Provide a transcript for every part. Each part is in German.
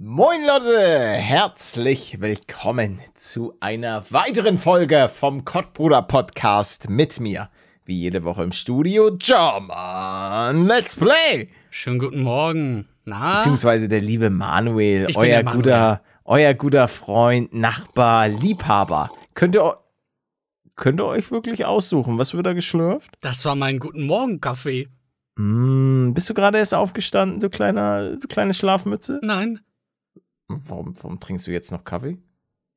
Moin Leute, herzlich willkommen zu einer weiteren Folge vom Kottbruder Podcast mit mir. Wie jede Woche im Studio, German Let's Play. Schönen guten Morgen. Na? Beziehungsweise der liebe Manuel, Ich euer Manuel. guter, euer guter Freund, Nachbar, Liebhaber. Könnt ihr, könnt ihr euch wirklich aussuchen, was wird da geschlürft? Das war mein guten Morgen Kaffee. Mm, bist du gerade erst aufgestanden, du kleiner, du kleine Schlafmütze? Nein. Warum, warum trinkst du jetzt noch Kaffee?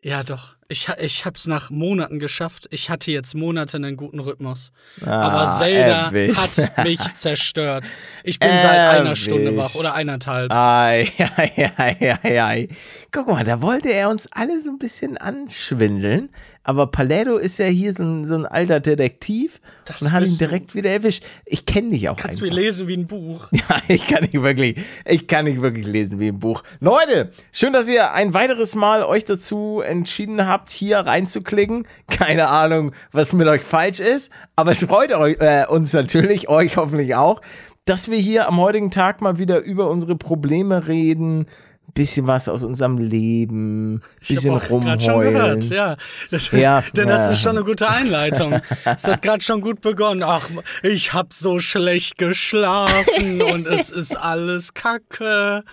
Ja, doch. Ich, ich hab's nach Monaten geschafft. Ich hatte jetzt Monate einen guten Rhythmus. Ah, Aber Zelda erwischt. hat mich zerstört. Ich bin seit einer Erwischt. Stunde wach oder eineinhalb. Ei, ei, ei, ei, ei. Guck mal, da wollte er uns alle so ein bisschen anschwindeln. Aber Paletto ist ja hier so ein, so ein alter Detektiv Das und hat ihn direkt wieder erwischt. Ich kenne dich auch Kannst du einfach. lesen wie ein Buch. Ja, ich kann nicht wirklich, ich kann nicht wirklich lesen wie im Buch. Leute, schön, dass ihr ein weiteres Mal euch dazu entschieden habt, hier reinzuklicken. Keine Ahnung, was mit euch falsch ist, aber es freut euch, äh, uns natürlich, euch hoffentlich auch, dass wir hier am heutigen Tag mal wieder über unsere Probleme reden. Bisschen was aus unserem Leben, bisschen ich grad schon rumheulen. gehört, ja. Das, Ja, denn das ja. ist schon eine gute Einleitung. Es hat gerade schon gut begonnen. Ach, ich hab so schlecht geschlafen und es ist alles Kacke,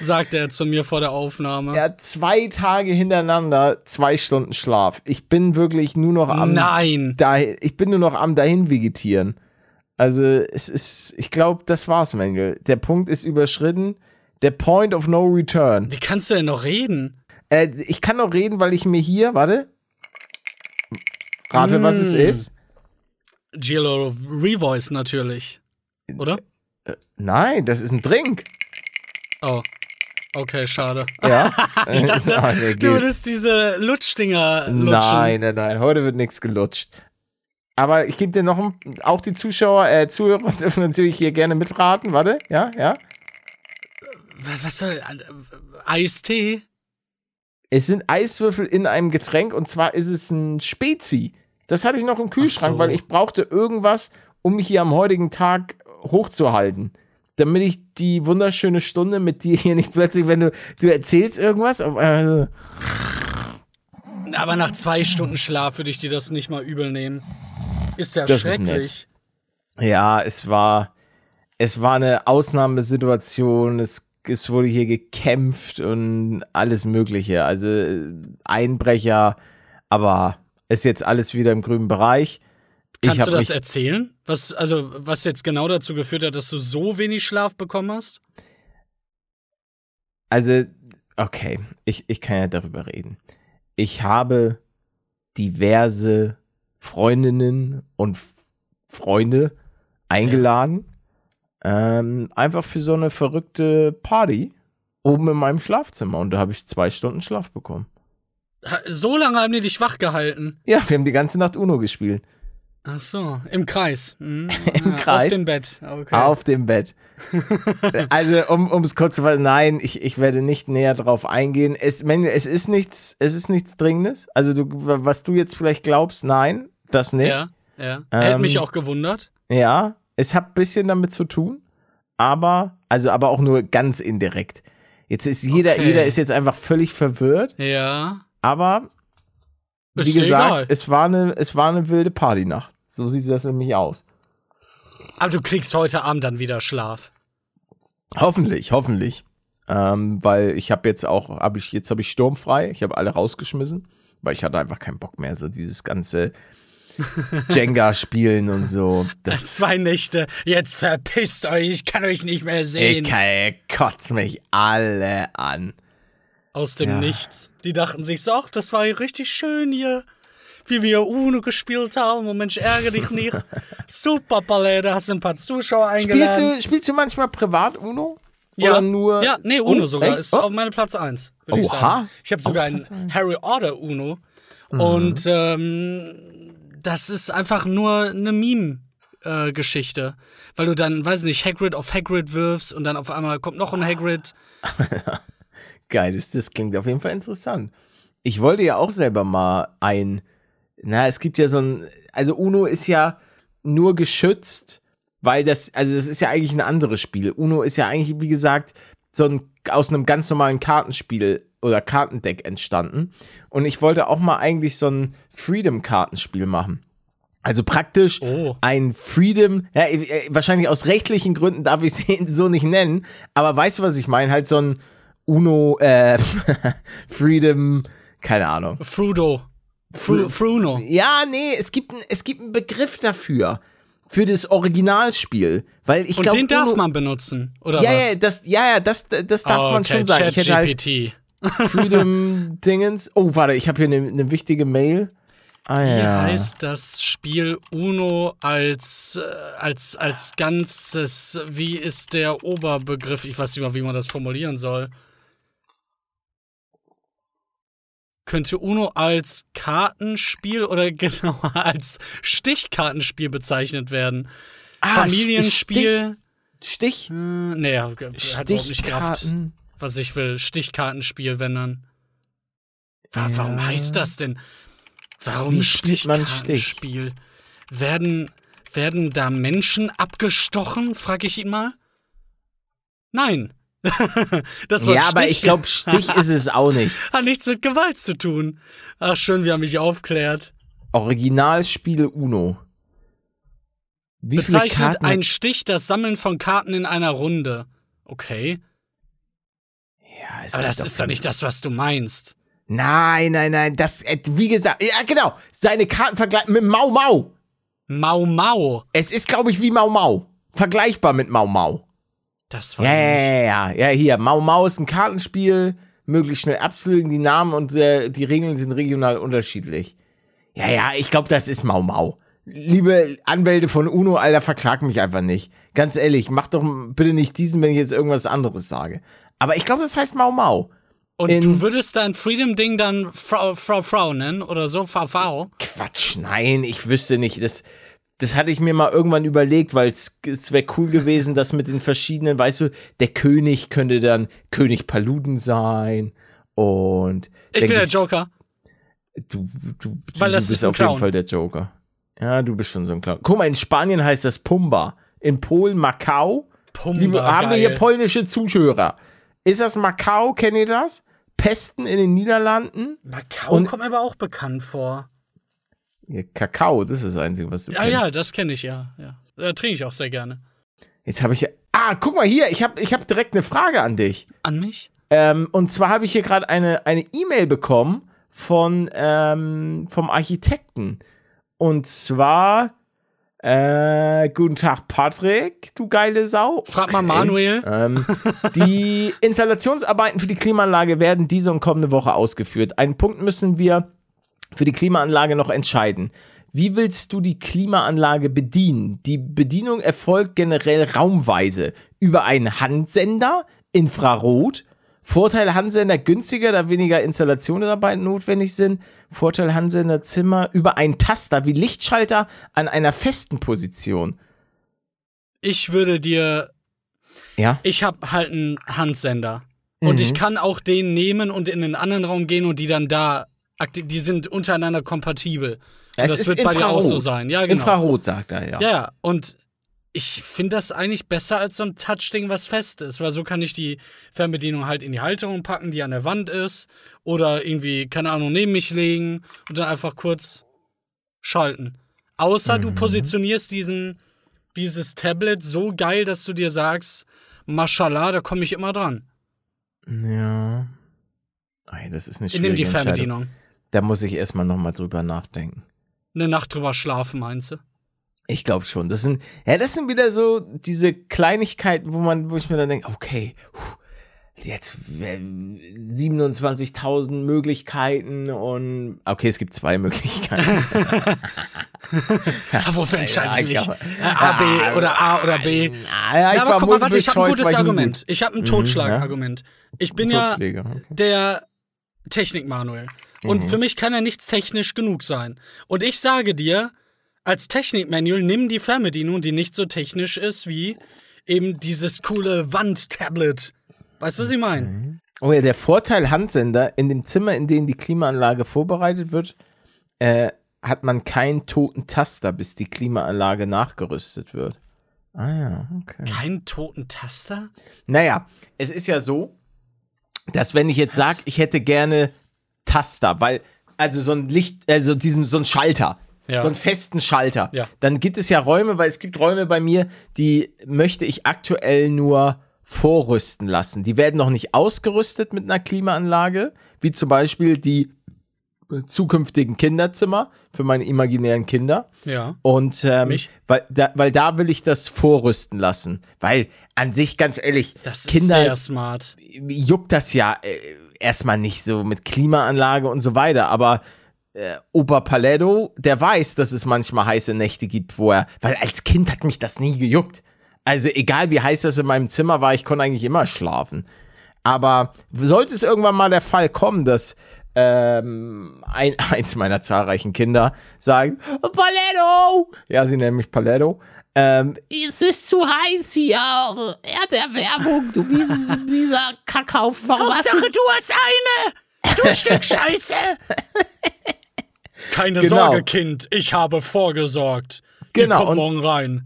sagt er zu mir vor der Aufnahme. Er hat zwei Tage hintereinander zwei Stunden Schlaf. Ich bin wirklich nur noch am Nein. dahin, ich bin nur noch am dahin vegetieren. Also es ist, ich glaube, das war's, Mengel. Der Punkt ist überschritten. Der Point of no return. Wie kannst du denn noch reden? Äh, ich kann noch reden, weil ich mir hier, warte. Rate, was es Mm. ist. Gilo Revoice natürlich. Oder? Nein, das ist ein Drink. Oh. Okay, schade. Ja. Ich dachte, Ah, der du geht. würdest diese Lutschdinger lutschen. Nein, nein, nein. Heute wird nichts gelutscht. Aber ich gebe dir noch ein, auch die Zuschauer, äh, Zuhörer dürfen natürlich hier gerne mitraten. Warte, ja, ja. Was soll. äh, Eistee? Es sind Eiswürfel in einem Getränk und zwar ist es ein Spezi. Das hatte ich noch im Kühlschrank, so. weil ich brauchte irgendwas, um mich hier am heutigen Tag hochzuhalten. Damit ich die wunderschöne Stunde mit dir hier nicht plötzlich, wenn du, du erzählst irgendwas, auf einmal so, Aber nach zwei Stunden Schlaf würde ich dir das nicht mal übel nehmen. Ist ja Das ist schrecklich. Ja, es war, es war eine Ausnahmesituation. Es, es wurde hier gekämpft und alles Mögliche. Also äh, Einbrecher, aber ist jetzt alles wieder im grünen Bereich. Ich Kannst du das erzählen? Was, also, was jetzt genau dazu geführt hat, dass du so wenig Schlaf bekommen hast? Also, okay, ich, ich kann ja darüber reden. Ich habe diverse Freundinnen und Freunde eingeladen, ähm, einfach für so eine verrückte Party oben in meinem Schlafzimmer und da habe ich zwei Stunden Schlaf bekommen. So lange haben die dich wach gehalten. Ja, wir haben die ganze Nacht Uno gespielt. Ach so, im Kreis. Mhm. Im Kreis? Auf dem Bett. Okay. Auf dem Bett. also, um es kurz zu fassen, nein, ich, ich werde nicht näher drauf eingehen. Es, es ist nichts, es ist nichts Dringendes. Also, du, was du jetzt vielleicht glaubst, nein, das nicht. Ja, ja. Hätte Ähm, mich auch gewundert. Ja, es hat ein bisschen damit zu tun, aber, also aber auch nur ganz indirekt. Jetzt ist jeder, Okay. jeder ist jetzt einfach völlig verwirrt, Ja. aber wie gesagt, egal. es war eine, es war eine wilde Partynacht. So sieht das nämlich aus. Aber du kriegst heute Abend dann wieder Schlaf. Hoffentlich, hoffentlich. Ähm, weil ich habe jetzt auch, hab ich, jetzt habe ich sturmfrei, ich habe alle rausgeschmissen, weil ich hatte einfach keinen Bock mehr, so dieses ganze Jenga-Spielen und so. Das Zwei Nächte. Jetzt verpisst euch. Ich kann euch nicht mehr sehen. ich kotzt mich alle an. Aus dem Ja. Nichts. Die dachten sich so, ach, das war hier richtig schön hier. Wie wir Uno gespielt haben. Und Mensch, ärgere dich nicht. Super, Palette. Hast du ein paar Zuschauer Spielst eingeladen? du, spielst du manchmal privat Uno? Ja, Oder nur. ja, nee, Uno Oh, sogar. echt? Ist Oh. auf meinem Platz 1, würde ich Oha. sagen. Ich habe sogar Auf ein Platz eins. Harry Order Uno. Mhm. Und ähm, das ist einfach nur eine Meme-Geschichte. Weil du dann, weiß nicht, Hagrid auf Hagrid wirfst und dann auf einmal kommt noch ein Hagrid. Geil, das, das klingt auf jeden Fall interessant. Ich wollte ja auch selber mal ein. Na, es gibt ja so ein. Also Uno ist ja nur geschützt, weil das. Also, das ist ja eigentlich ein anderes Spiel. Uno ist ja eigentlich, wie gesagt, so ein aus einem ganz normalen Kartenspiel oder Kartendeck entstanden. Und ich wollte auch mal eigentlich so ein Freedom-Kartenspiel machen. Also praktisch Oh. ein Freedom, ja, äh, wahrscheinlich aus rechtlichen Gründen darf ich es so nicht nennen, aber weißt du, was ich meine? Halt so ein Uno, äh, Freedom, keine Ahnung. Frudo. Fru Fruno. Ja, nee, es gibt, ein, es gibt einen Begriff dafür. Für das Originalspiel. Weil ich Und glaube. den darf man benutzen, oder Ja, was? ja, das, ja, ja, das, das darf Oh, man okay, schon sagen. Ich hätte halt. Freedom Dingens. Oh, warte, ich habe hier eine ne wichtige Mail. Ah, Wie ja. heißt das Spiel Uno als, äh, als, als Ganzes? Wie ist der Oberbegriff? Ich weiß nicht mal, wie man das formulieren soll. Könnte Uno als Kartenspiel oder genauer als Stichkartenspiel bezeichnet werden? Ah, Familienspiel? Stich? Äh, nee, hat überhaupt nicht Kraft. Was ich will. Stichkartenspiel, wenn dann. Wa Warum Ja. heißt das denn? Warum? Stichkartenspiel? Werden, werden da Menschen abgestochen, frage ich ihn mal? Nein. das war Ja, aber Stich. ich glaube, Stich ist es auch nicht. Hat nichts mit Gewalt zu tun. Ach, schön, wie er mich aufklärt. Originalspiel Uno. Wie Bezeichnet ein Stich das Sammeln von Karten in einer Runde. Okay. Ja, es Aber gibt das ist doch nicht das, was du meinst. Nein, nein, nein. Das, äh, wie gesagt, ja, genau. Seine Karten vergleichen mit Mau Mau. Mau Mau. Es ist, glaube ich, wie Mau Mau. Vergleichbar mit Mau Mau. Das war Ja, ja, ja, ja. Ja, hier. Mau Mau ist ein Kartenspiel. Möglichst schnell abzulegen, die Namen und äh, die Regeln sind regional unterschiedlich. Ja, ja, ich glaube, das ist Mau Mau. Liebe Anwälte von UNO, Alter, verklag mich einfach nicht. Ganz ehrlich, mach doch bitte nicht diesen, wenn ich jetzt irgendwas anderes sage. Aber ich glaube, das heißt Mau Mau. Und in- du würdest dein Freedom-Ding dann Frau, Frau, Frau nennen oder so? Frau, Frau? Quatsch, nein, ich wüsste nicht. Das, das hatte ich mir mal irgendwann überlegt, weil es wäre cool gewesen, dass mit den verschiedenen, weißt du, der König könnte dann König Paluden sein und. Ich bin der Joker. Du, du, Weil du das bist ist ein auf jeden. Fall der Joker. Ja, du bist schon so ein Clown. Guck mal, in Spanien heißt das Pumba. In Polen Macau. Pumba, Liebe, haben wir geil. hier polnische Zuschauer. Ist das Macau? Kennt ihr das? Pesten in den Niederlanden? Macau Und- kommt mir aber auch bekannt vor. Ja, Kakao, das ist das Einzige, was du Ja, kennst. ja, das kenne ich ja. ja. Äh, trinke ich auch sehr gerne. Jetzt habe ich ja. Ah, guck mal hier, ich habe ich hab direkt eine Frage an dich. An mich? Ähm, und zwar habe ich hier gerade eine eine E-Mail bekommen von ähm, vom Architekten. Und zwar äh, guten Tag Patrick, du geile Sau. Frag mal Manuel. Ähm, die Installationsarbeiten für die Klimaanlage werden diese und kommende Woche ausgeführt. Einen Punkt müssen wir für die Klimaanlage noch entscheiden. Wie willst du die Klimaanlage bedienen? Die Bedienung erfolgt generell raumweise über einen Handsender, Infrarot. Vorteil Handsender günstiger, da weniger Installationsarbeiten notwendig sind. Vorteil Handsender Zimmer über einen Taster wie Lichtschalter an einer festen Position. Ich würde dir. Ja. Ich habe halt einen Handsender. Und Mhm. ich kann auch den nehmen und in einen anderen Raum gehen und die dann da. Die sind untereinander kompatibel. Und Es das ist wird bei dir auch so sein. Ja, genau. Infrarot, sagt er. Ja, ja. Und ich finde das eigentlich besser als so ein Touchding, was fest ist, weil so kann ich die Fernbedienung halt in die Halterung packen, die an der Wand ist, oder irgendwie, keine Ahnung, neben mich legen und dann einfach kurz schalten. Außer Mhm. du positionierst diesen, dieses Tablet so geil, dass du dir sagst, Mashallah, da komme ich immer dran. Ja. Ey, das ist eine Ich schwierige nehme die. Fernbedienung. Da muss ich erstmal nochmal drüber nachdenken. Eine Nacht drüber schlafen, meinst du? Ich glaube schon. Das sind, ja, das sind wieder so diese Kleinigkeiten, wo man, wo ich mir dann denke, okay, jetzt äh, 27.000 Möglichkeiten und okay, es gibt zwei Möglichkeiten. Ah, Wofür entscheide ich mich? A, B oder A oder B? Ah, ja, aber guck mal, warte, ich habe ein gutes Argument. Ich habe ein Mhm, Totschlagargument. Ich bin ja okay. der Technik-Manuel. Und Mhm. für mich kann ja nichts technisch genug sein. Und ich sage dir, als Technik-Manual nimm die Fernbedienung, die nicht so technisch ist wie eben dieses coole Wand-Tablet. Weißt du, was ich meine? Oh ja, der Vorteil Handsender, in dem Zimmer, in dem die Klimaanlage vorbereitet wird, äh, hat man keinen toten Taster, bis die Klimaanlage nachgerüstet wird. Ah ja, okay. Kein toten Taster? Naja, es ist ja so, dass wenn ich jetzt sage, ich hätte gerne Taster, weil, also so ein Licht, also diesen, so ein Schalter, Ja. so einen festen Schalter, Ja. dann gibt es ja Räume, weil es gibt Räume bei mir, die möchte ich aktuell nur vorrüsten lassen. Die werden noch nicht ausgerüstet mit einer Klimaanlage, wie zum Beispiel die zukünftigen Kinderzimmer für meine imaginären Kinder. Ja. Und ähm, Mich? weil, da, weil da will ich das vorrüsten lassen. Weil an sich, ganz ehrlich, Das Kinder sehr smart. juckt das ja äh, erstmal nicht so mit Klimaanlage und so weiter. Aber äh, Opa Paletto, der weiß, dass es manchmal heiße Nächte gibt, wo er, weil als Kind hat mich das nie gejuckt. Also egal wie heiß das in meinem Zimmer war, ich konnte eigentlich immer schlafen. Aber sollte es irgendwann mal der Fall kommen, dass ähm, ein, eins meiner zahlreichen Kinder sagt, Paletto! Ja, sie nennen mich Paletto. Ähm, es ist zu heiß hier. Erderwärmung, du mieser Kackhaufen. Warum hast du... du hast eine! Du Stück Scheiße! Keine Genau. Sorge, Kind, ich habe vorgesorgt. Die Genau, kommt und- morgen rein.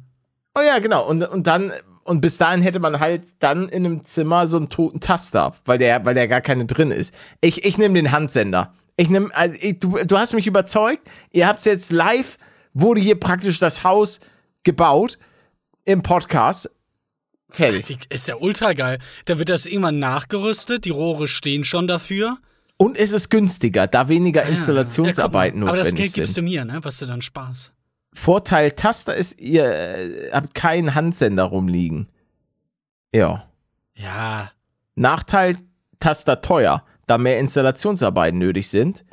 Oh ja, genau. Und, und dann, und bis dahin hätte man halt dann in einem Zimmer so einen toten Taster, weil der, weil der gar keine drin ist. Ich, ich nehme den Handsender. Ich nehme, also du, du hast mich überzeugt. Ihr habt jetzt live, wurde hier praktisch das Haus gebaut im Podcast. Fertig. Ist ja ultra geil. Da wird das irgendwann nachgerüstet, die Rohre stehen schon dafür. Und es ist günstiger, da weniger Installationsarbeiten Ja, guck mal. Aber das notwendig Geld gibst sind. du mir, ne? Was du dann Spaß. Vorteil Taster ist, ihr äh, habt keinen Handsender rumliegen. Ja. Ja. Nachteil, Taster teuer, da mehr Installationsarbeiten nötig sind.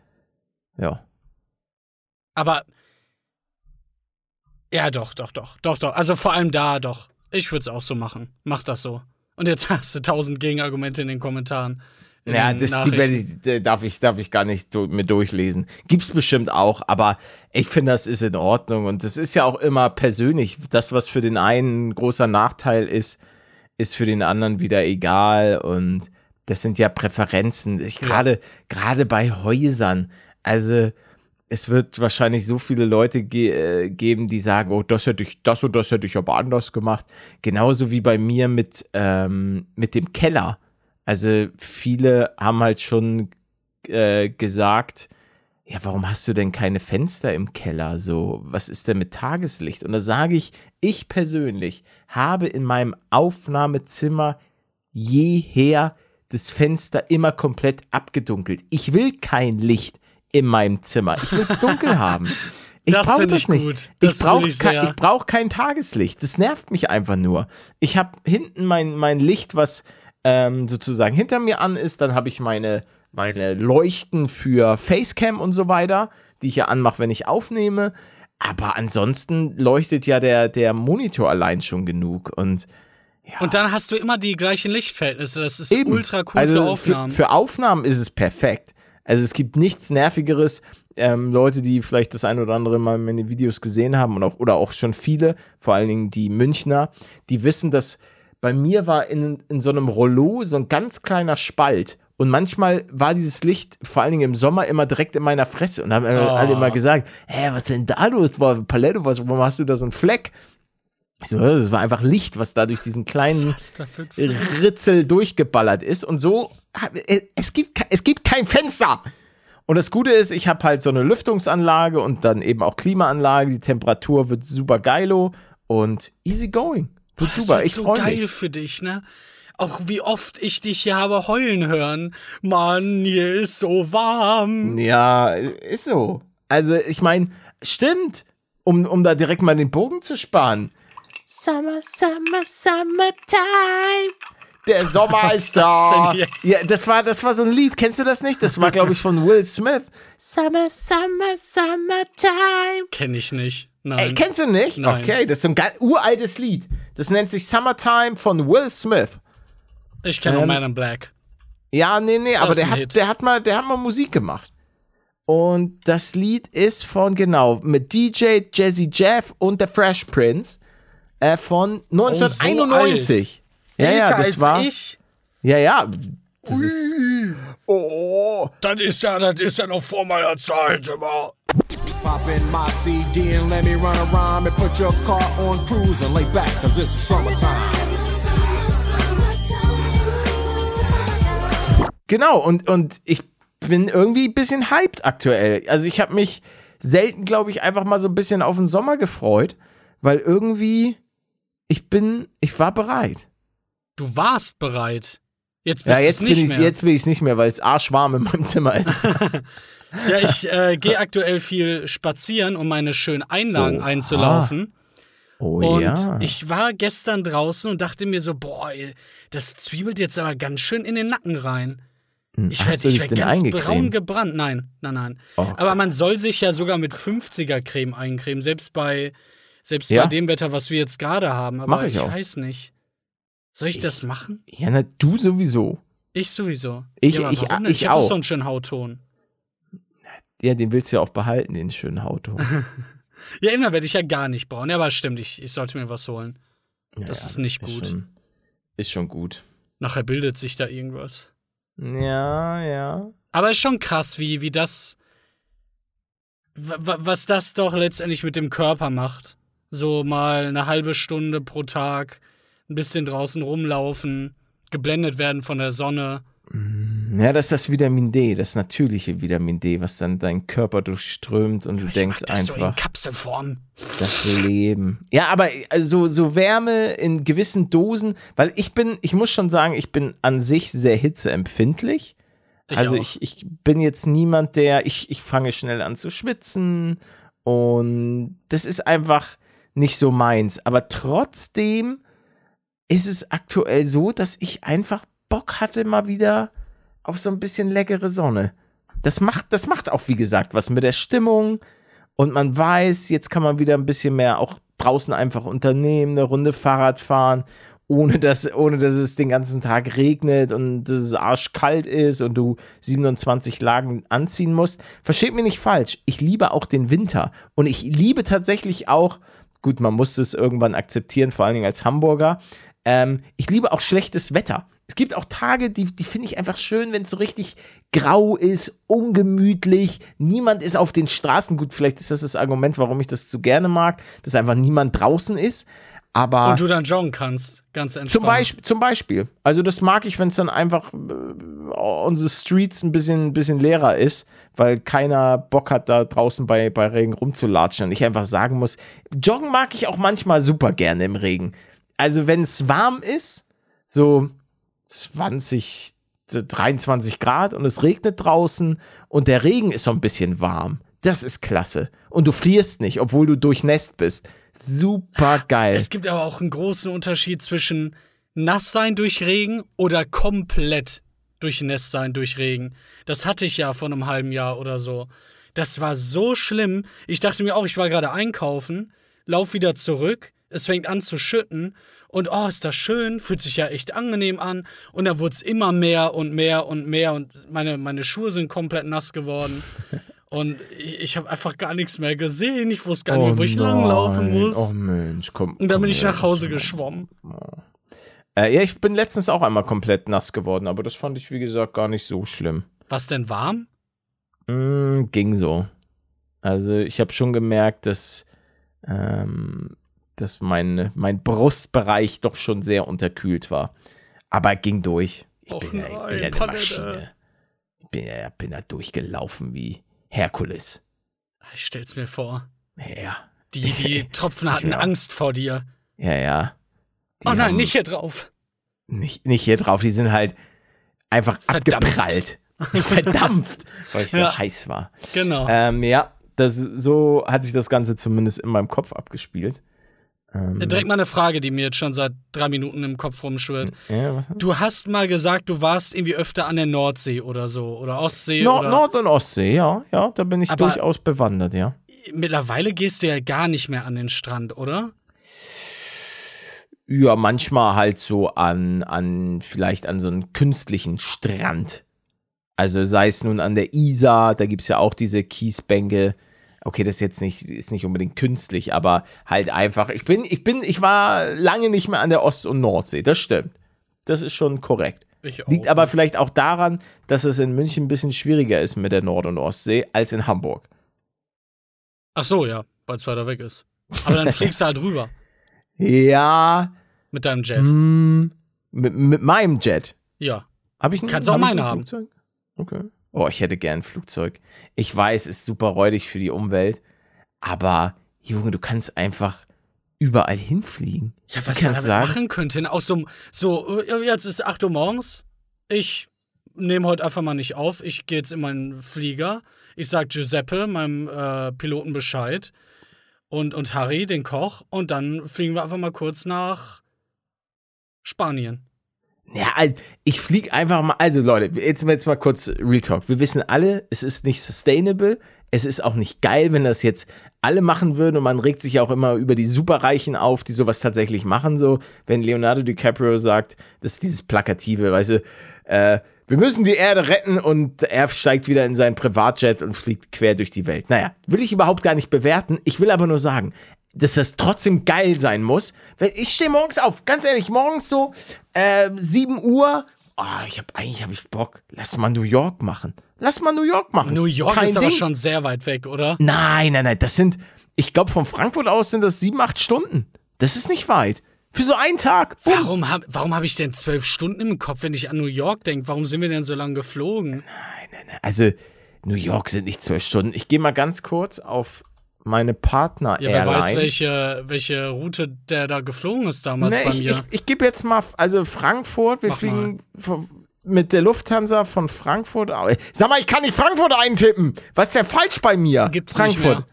Ja. Aber. Ja, doch, doch, doch. Doch, doch. Also vor allem da doch. Ich würde es auch so machen. Mach das so. Und jetzt hast du tausend Gegenargumente in den Kommentaren. Ja, das die darf, ich, darf ich gar nicht du, mit durchlesen. Gibt's bestimmt auch, aber ich finde, das ist in Ordnung. Und das ist ja auch immer persönlich. Das, was für den einen ein großer Nachteil ist, ist für den anderen wieder egal. Und das sind ja Präferenzen. Ich gerade, gerade bei Häusern. Also, es wird wahrscheinlich so viele Leute ge äh, geben, die sagen, oh, das hätte ich, das und das hätte ich aber anders gemacht. Genauso wie bei mir mit, ähm, mit dem Keller. Also viele haben halt schon äh, gesagt, ja, warum hast du denn keine Fenster im Keller? So, was ist denn mit Tageslicht? Und da sage ich, ich persönlich habe in meinem Aufnahmezimmer jeher das Fenster immer komplett abgedunkelt. Ich will kein Licht in meinem Zimmer. Ich will es dunkel haben. Ich Das brauche das ich nicht. gut. Das ich brauche ich brauch kein Tageslicht. Das nervt mich einfach nur. Ich habe hinten mein, mein Licht, was ähm, sozusagen hinter mir an ist. Dann habe ich meine, meine Leuchten für Facecam und so weiter, die ich ja anmache, wenn ich aufnehme. Aber ansonsten leuchtet ja der, der Monitor allein schon genug. Und Und dann hast du immer die gleichen Lichtverhältnisse. Das ist Eben. ultra cool also für Aufnahmen. Für, für Aufnahmen ist es perfekt. Also es gibt nichts Nervigeres. Ähm, Leute, die vielleicht das ein oder andere mal meine Videos gesehen haben und auch, oder auch schon viele, vor allen Dingen die Münchner, die wissen, dass bei mir war in, in so einem Rollo so ein ganz kleiner Spalt. Und manchmal war dieses Licht, vor allen Dingen im Sommer, immer direkt in meiner Fresse. Und haben äh, Oh. alle immer gesagt, hä, was denn da los? Paletto, was, warum hast du da so einen Fleck? Ich so, das war einfach Licht, was da durch diesen kleinen? Ritzel durchgeballert ist. Und so, äh, es gibt, es gibt kein Fenster. Und das Gute ist, ich habe halt so eine Lüftungsanlage und dann eben auch Klimaanlage. Die Temperatur wird super geilo und easy going. Das super. wird ich so geil mich. für dich, ne? Auch wie oft ich dich hier habe heulen hören. Mann, hier ist so warm. Ja, ist so. Also, ich meine, stimmt, um, um da direkt mal den Bogen zu sparen. Summer, summer, summertime. Der Sommer ist das da. denn jetzt? Ja, das war, das war so ein Lied. Kennst du das nicht? Das war, glaube ich, von Will Smith. Summer, Summer, Summertime. Kenn ich nicht. Nein. Ey, kennst du nicht? Nein. Okay, das ist so ein geil, uraltes Lied. Das nennt sich Summertime von Will Smith. ich kenne ähm, Man in Black. Ja, nee, nee, aber ist der hat, Hit. der hat mal, der hat mal Musik gemacht. Und das Lied ist von, genau, mit DJ Jazzy Jeff und der Fresh Prince äh, von 1991. ja, ja, das war. ich. Ja, ja. Das ist, oh. Das ist ja, das ist ja noch vor meiner Zeit immer. Pop in my CD and let me run around and put your car on cruise and lay back, cause it's summertime. Genau, und, und ich bin irgendwie ein bisschen hyped aktuell. Also ich habe mich selten, glaube ich, einfach mal so ein bisschen auf den Sommer gefreut, weil irgendwie ich bin, ich war bereit. Du warst bereit. Jetzt Ja, bist jetzt du bin nicht ich mehr. jetzt bin ich nicht mehr, weil es arschwarm in meinem Zimmer ist. Ja, ich äh, gehe aktuell viel spazieren, um meine schönen Einlagen Oha. einzulaufen. Oh Und ja. ich war gestern draußen und dachte mir so, boah, das zwiebelt jetzt aber ganz schön in den Nacken rein. Ich Hm, Hast werde du dich werd ganz braun gebrannt. Nein, nein, nein. Oh aber man soll sich ja sogar mit 50er Creme eincremen, selbst bei, selbst Ja. bei dem Wetter, was wir jetzt gerade haben. Aber Mach ich ich, auch. weiß nicht. Soll ich, das machen? ja, na, du sowieso. Ich sowieso. Ich- ja, ich- ich ich hab doch auch. so einen schönen Hautton. Ja, den willst du ja auch behalten, den schönen Hautton. Ja, immer werde ich ja gar nicht braun. Ja, aber stimmt, ich, ich sollte mir was holen. Ja, Das ja, ist nicht gut. Schon, ist schon gut. Nachher bildet sich da irgendwas. Ja, ja. Aber ist schon krass, wie, wie das. wa- wa- Was das doch letztendlich mit dem Körper macht. So mal eine halbe Stunde pro Tag, ein bisschen draußen rumlaufen, geblendet werden von der Sonne. Ja, das ist das Vitamin D, das natürliche Vitamin D, was dann deinen Körper durchströmt und du Ich denkst das so in einfach, Kapselform. das Leben. Ja, aber also so Wärme in gewissen Dosen, weil ich bin, ich muss schon sagen, ich bin an sich sehr hitzeempfindlich. Ich also auch. ich, ich bin jetzt niemand, der, ich, ich fange schnell an zu schwitzen und das ist einfach nicht so meins. Aber trotzdem ist es aktuell so, dass ich einfach Bock hatte mal wieder auf so ein bisschen leckere Sonne. Das macht, das macht auch, wie gesagt, was mit der Stimmung. Und man weiß, jetzt kann man wieder ein bisschen mehr auch draußen einfach unternehmen, eine Runde Fahrrad fahren, ohne dass, ohne dass es den ganzen Tag regnet und es arschkalt ist und du 27 Lagen anziehen musst. Versteht mich nicht falsch. Ich liebe auch den Winter. Und ich liebe tatsächlich auch, gut, man muss es irgendwann akzeptieren, vor allen Dingen als Hamburger. Ähm, ich liebe auch schlechtes Wetter. Es gibt auch Tage, die, die finde ich einfach schön, wenn es so richtig grau ist, ungemütlich, niemand ist auf den Straßen. Gut, vielleicht ist das das Argument, warum ich das so gerne mag, dass einfach niemand draußen ist. Aber Und du dann joggen kannst. Ganz entspannt. zum, Beispiel, zum Beispiel. Also das mag ich, wenn es dann einfach äh, unsere Streets ein bisschen, bisschen leerer ist, weil keiner Bock hat, da draußen bei, bei Regen rumzulatschen. Und ich einfach sagen muss, joggen mag ich auch manchmal super gerne im Regen. Also wenn es warm ist, so 20, 23 Grad und es regnet draußen und der Regen ist so ein bisschen warm. Das ist klasse. Und du frierst nicht, obwohl du durchnässt bist. Super geil. Es gibt aber auch einen großen Unterschied zwischen nass sein durch Regen oder komplett durchnässt sein durch Regen. Das hatte ich ja vor einem halben Jahr oder so. Das war so schlimm. Ich dachte mir auch, ich war gerade einkaufen, lauf wieder zurück, es fängt an zu schütten und oh, ist das schön, fühlt sich ja echt angenehm an. Und dann wurde es immer mehr und mehr und mehr und meine, meine Schuhe sind komplett nass geworden. Und ich, ich habe einfach gar nichts mehr gesehen. Ich wusste gar nicht mehr, wo ich langlaufen nein. muss. Oh Mensch, komm. Und dann bin ich her, nach Hause geschwommen. Äh, ja, ich bin letztens auch einmal komplett nass geworden, aber das fand ich, wie gesagt, gar nicht so schlimm. Was denn warm? Mm, ging so. Also ich habe schon gemerkt, dass, ähm, dass mein, mein Brustbereich doch schon sehr unterkühlt war. Aber ging durch. Ich Och bin, ja, ich bin ja eine. Maschine. Ich bin ja, bin ja durchgelaufen wie Herkules. Ich stell's mir vor. Ja, Die, die Tropfen hatten Ja. Angst vor dir. ja, ja. Die oh nein, nicht hier drauf. Nicht, nicht hier drauf, die sind halt einfach Verdampft. abgeprallt. Verdampft, weil ich so Ja. heiß war. Genau. Ähm, ja, das, so hat sich das Ganze zumindest in meinem Kopf abgespielt. Ähm, Direkt mal eine Frage, die mir jetzt schon seit drei Minuten im Kopf rumschwirrt. ja? Du hast mal gesagt, du warst irgendwie öfter an der Nordsee oder so. Oder Ostsee. Nord, oder Nord- und Ostsee, ja, ja, da bin ich Aber- durchaus bewandert, ja. Mittlerweile gehst du ja gar nicht mehr an den Strand, oder? Ja, manchmal halt so an, an, vielleicht an so einen künstlichen Strand. Also sei es nun an der Isar, da gibt es ja auch diese Kiesbänke. Okay, das ist jetzt nicht, ist nicht unbedingt künstlich, aber halt einfach. Ich bin, ich bin, ich war lange nicht mehr an der Ost- und Nordsee, das stimmt. Das ist schon korrekt. Liegt aber vielleicht auch daran, dass es in München ein bisschen schwieriger ist mit der Nord- und Ostsee als in Hamburg. Ach so, ja, weil es weiter weg ist. Aber dann fliegst du halt rüber Ja, mit deinem Jet. hm, mit, mit meinem Jet. Ja. Habe ich ein, Kannst auch hab meine ein haben. Flugzeug? Okay. Oh, ich hätte gern ein Flugzeug. Ich weiß, ist super räudig für die Umwelt, aber Junge, du kannst einfach überall hinfliegen. Ja, was man damit machen könnte. Auch so, so, jetzt ist 8 Uhr morgens. Ich nehme heute einfach mal nicht auf. Ich gehe jetzt in meinen Flieger. Ich sag Giuseppe, meinem äh, Piloten, Bescheid. Und, und Harry, den Koch. Und dann fliegen wir einfach mal kurz nach Spanien. Ja, ich fliege einfach mal. Also, Leute, jetzt, jetzt mal kurz Real Talk. Wir wissen alle, es ist nicht sustainable. Es ist auch nicht geil, wenn das jetzt alle machen würden. Und man regt sich auch immer über die Superreichen auf, die sowas tatsächlich machen. So, wenn Leonardo DiCaprio sagt, das ist dieses Plakative, weißt du, äh, wir müssen die Erde retten und er steigt wieder in sein Privatjet und fliegt quer durch die Welt. Naja, will ich überhaupt gar nicht bewerten. Ich will aber nur sagen, dass das trotzdem geil sein muss. Ich stehe morgens auf, ganz ehrlich, morgens so äh, 7 Uhr. Oh, ich habe eigentlich hab ich Bock. Lass mal New York machen. Lass mal New York machen. New York Kein ist aber Ding. schon sehr weit weg, oder? Nein, nein, nein. Das sind, ich glaube, von Frankfurt aus sind das sieben, acht Stunden. Das ist nicht weit. Für so einen Tag. Bumm. Warum habe warum hab ich denn zwölf Stunden im Kopf, wenn ich an New York denke? Warum sind wir denn so lange geflogen? Also, New York sind nicht zwölf Stunden. Ich gehe mal ganz kurz auf meine Partner Ja, wer Airline. weiß, welche, welche Route der da geflogen ist damals Ne, bei ich mir. ich, ich gebe jetzt mal, also Frankfurt, wir Mach fliegen mit der Lufthansa von Frankfurt. Sag mal, ich kann nicht Frankfurt eintippen. Was ist denn falsch bei mir? Gibt's Frankfurt.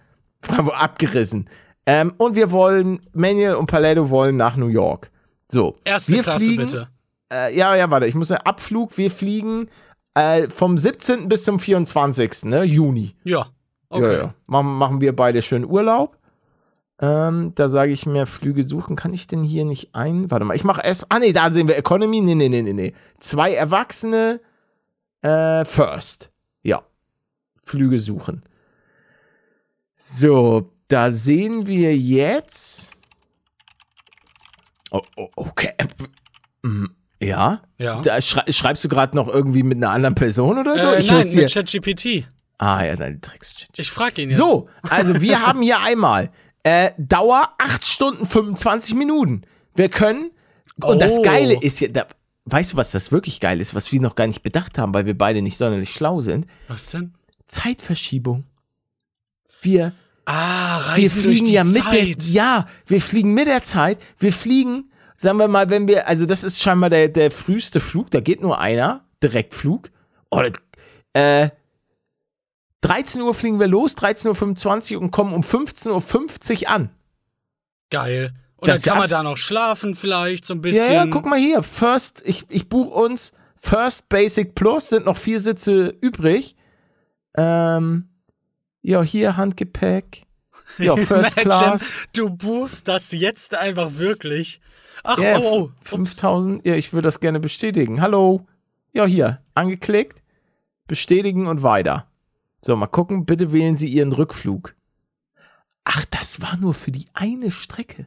Frankfurt abgerissen. Ähm, und wir wollen, Manuel und Paletto wollen nach New York. So. Erste wir Klasse fliegen, bitte. Äh, ja, ja, warte, ich muss sagen, Abflug, wir fliegen äh, vom 17. bis zum 24. Ne, Juni. Ja. Okay. Ja, ja. Machen, machen wir beide schön Urlaub. Ähm, da sage ich mir, Flüge suchen. Kann ich denn hier nicht ein? Warte mal, ich mache erst. Ah, nee, da sehen wir Economy. Nee, nee, nee, nee, nee. Zwei Erwachsene. Äh, First. Ja. Flüge suchen. So, da sehen wir jetzt. Oh, oh, okay. Mm, Ja. Ja. Da schrei schreibst du gerade noch irgendwie mit einer anderen Person oder so? äh, ich nein, muss hier. mit ChatGPT. Ah, ja, deine Drecks. Ich frage ihn jetzt. So, also wir haben hier einmal äh, Dauer 8 Stunden 25 Minuten. Wir können, und das Oh. Geile ist ja, da, weißt du, was das wirklich geil ist, was wir noch gar nicht bedacht haben, weil wir beide nicht sonderlich schlau sind? Was denn? Zeitverschiebung. Wir, Ah, wir Reisen durch fliegen die ja mit Zeit. der, ja, wir fliegen mit der Zeit, wir fliegen, sagen wir mal, wenn wir, also das ist scheinbar der, der früheste Flug, da geht nur einer, Direktflug. Oder, äh, 13 Uhr fliegen wir los, 13.25 Uhr und kommen um 15.50 Uhr an. Geil. Und Das dann kann man da noch schlafen vielleicht so ein Ja, bisschen. ja, guck mal hier. First, ich, ich buche uns First Basic Plus, sind noch vier Sitze übrig. Ähm, ja, hier Handgepäck. Ja, First Imagine, Class. Du buchst das jetzt einfach wirklich. Ach, Ja, oh, oh. 5000. Ja, ich würde das gerne bestätigen. Hallo. Ja, hier. Angeklickt. Bestätigen und weiter. So, mal gucken. Bitte wählen Sie Ihren Rückflug. Ach, das war nur für die eine Strecke.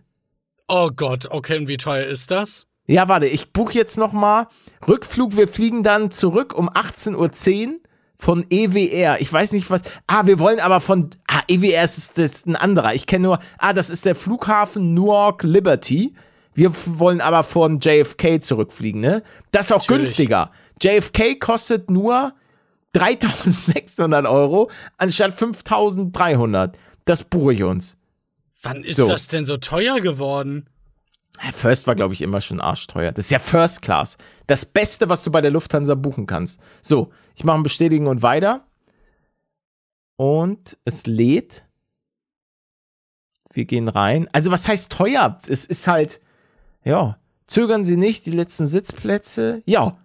Oh Gott, okay, und wie teuer ist das? Ja, warte, ich buche jetzt noch mal Rückflug. Wir fliegen dann zurück um 18.10 Uhr von EWR. Ich weiß nicht, was. Ah, wir wollen aber von. Ah, EWR ist, das ist ein anderer. Ich kenne nur. Ah, das ist der Flughafen Newark Liberty. Wir wollen aber von JFK zurückfliegen, ne? Das ist auch Natürlich. günstiger. JFK kostet nur 3600 Euro anstatt 5300. Das buche ich uns. Wann ist So. das denn so teuer geworden? First war, glaube ich, immer schon arschteuer. Das ist ja First Class. Das Beste, was du bei der Lufthansa buchen kannst. So, ich mache ein Bestätigen und weiter. Und es lädt. Wir gehen rein. Also, was heißt teuer? Es ist halt, ja, zögern Sie nicht, die letzten Sitzplätze. Ja,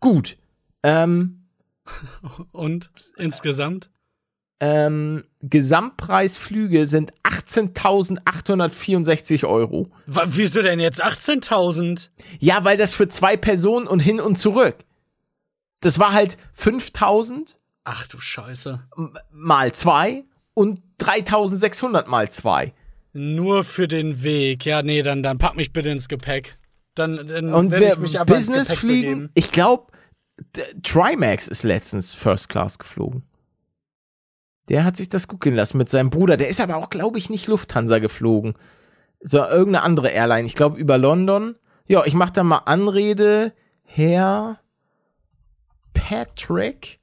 gut. Ähm, Und insgesamt? ähm, Gesamtpreisflüge sind 18.864 Euro. Wa- Wieso denn jetzt 18.000? Ja, weil das für zwei Personen und hin und zurück. Das war halt 5.000 Ach du Scheiße. mal zwei und 3.600 mal zwei. Nur für den Weg. Ja, nee, dann, dann pack mich bitte ins Gepäck. Dann, dann Und wer ich mich aber Business fliegen, begeben. ich glaube, Trimax ist letztens First Class geflogen. Der hat sich das gut gehen lassen mit seinem Bruder. Der ist aber auch, glaube ich, nicht Lufthansa geflogen. So, irgendeine andere Airline. Ich glaube, über London. Ja, ich mache da mal Anrede. Herr Patrick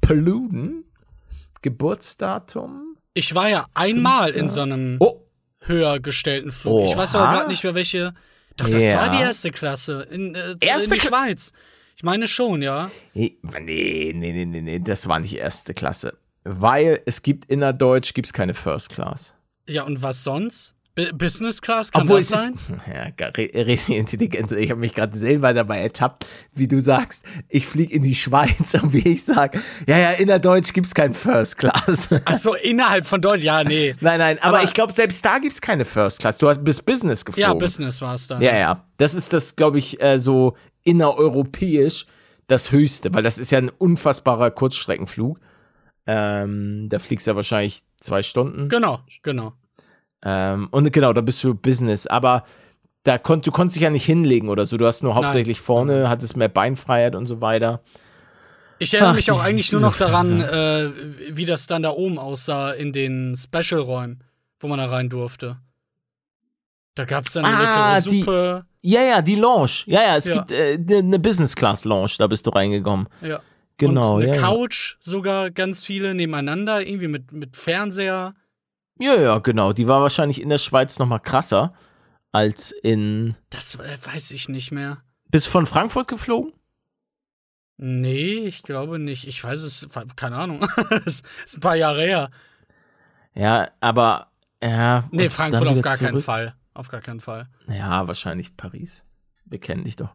Paluden. Geburtsdatum. Ich war ja einmal in so einem Oh, höher gestellten Flug. Ich weiß aber Oha. gerade nicht mehr welche. Doch, das Ja. war die erste Klasse in, äh, Erste in die Kla- Schweiz. Ich meine schon, ja. Nee, nee, nee, nee, nee, das war nicht erste Klasse. Weil es gibt innerdeutsch gibt's keine First Class. Ja, und was sonst? B Business Class, kann Obwohl das es sein? ist. Ja, gar- re- re- intelligent. Ich habe mich gerade selber dabei ertappt, wie du sagst, ich fliege in die Schweiz und wie ich sage, ja, ja, innerdeutsch gibt's kein First Class. Ach so, innerhalb von Deutschland, ja, nee. nein, nein, aber, Aber- ich glaube, selbst da gibt's keine First Class. Du hast bis Business geflogen. Ja, Business war es dann. Ja, ja. Das ist das, glaube ich, äh, so innereuropäisch das Höchste, weil das ist ja ein unfassbarer Kurzstreckenflug. Ähm, da fliegst du ja wahrscheinlich zwei Stunden. Genau, genau. Ähm, und genau, da bist du Business. Aber da konnt, du konntest dich ja nicht hinlegen oder so. Du hast nur hauptsächlich vorne, hattest mehr Beinfreiheit und so weiter. Ich erinnere Ach, mich auch eigentlich nur noch daran, äh, wie das dann da oben aussah in den Special-Räumen, wo man da rein durfte. Da gab es dann eine Ah, leckere die- Suppe. Ja, ja, die Lounge. Ja, ja, es Ja. gibt äh, eine Business Class Lounge, da bist du reingekommen. Ja. Genau, Und eine ja. Couch sogar ganz viele nebeneinander, irgendwie mit, mit Fernseher. Ja, ja, genau. Die war wahrscheinlich in der Schweiz noch mal krasser als in. Das äh, weiß ich nicht mehr. Bist du von Frankfurt geflogen? Nee, ich glaube nicht. Ich weiß es, keine Ahnung. Es ist ein paar Jahre her. Ja, aber ja. Nee, Frankfurt auf gar keinen zurück. Fall. Auf gar keinen Fall. Ja, wahrscheinlich Paris. Wir kennen dich doch.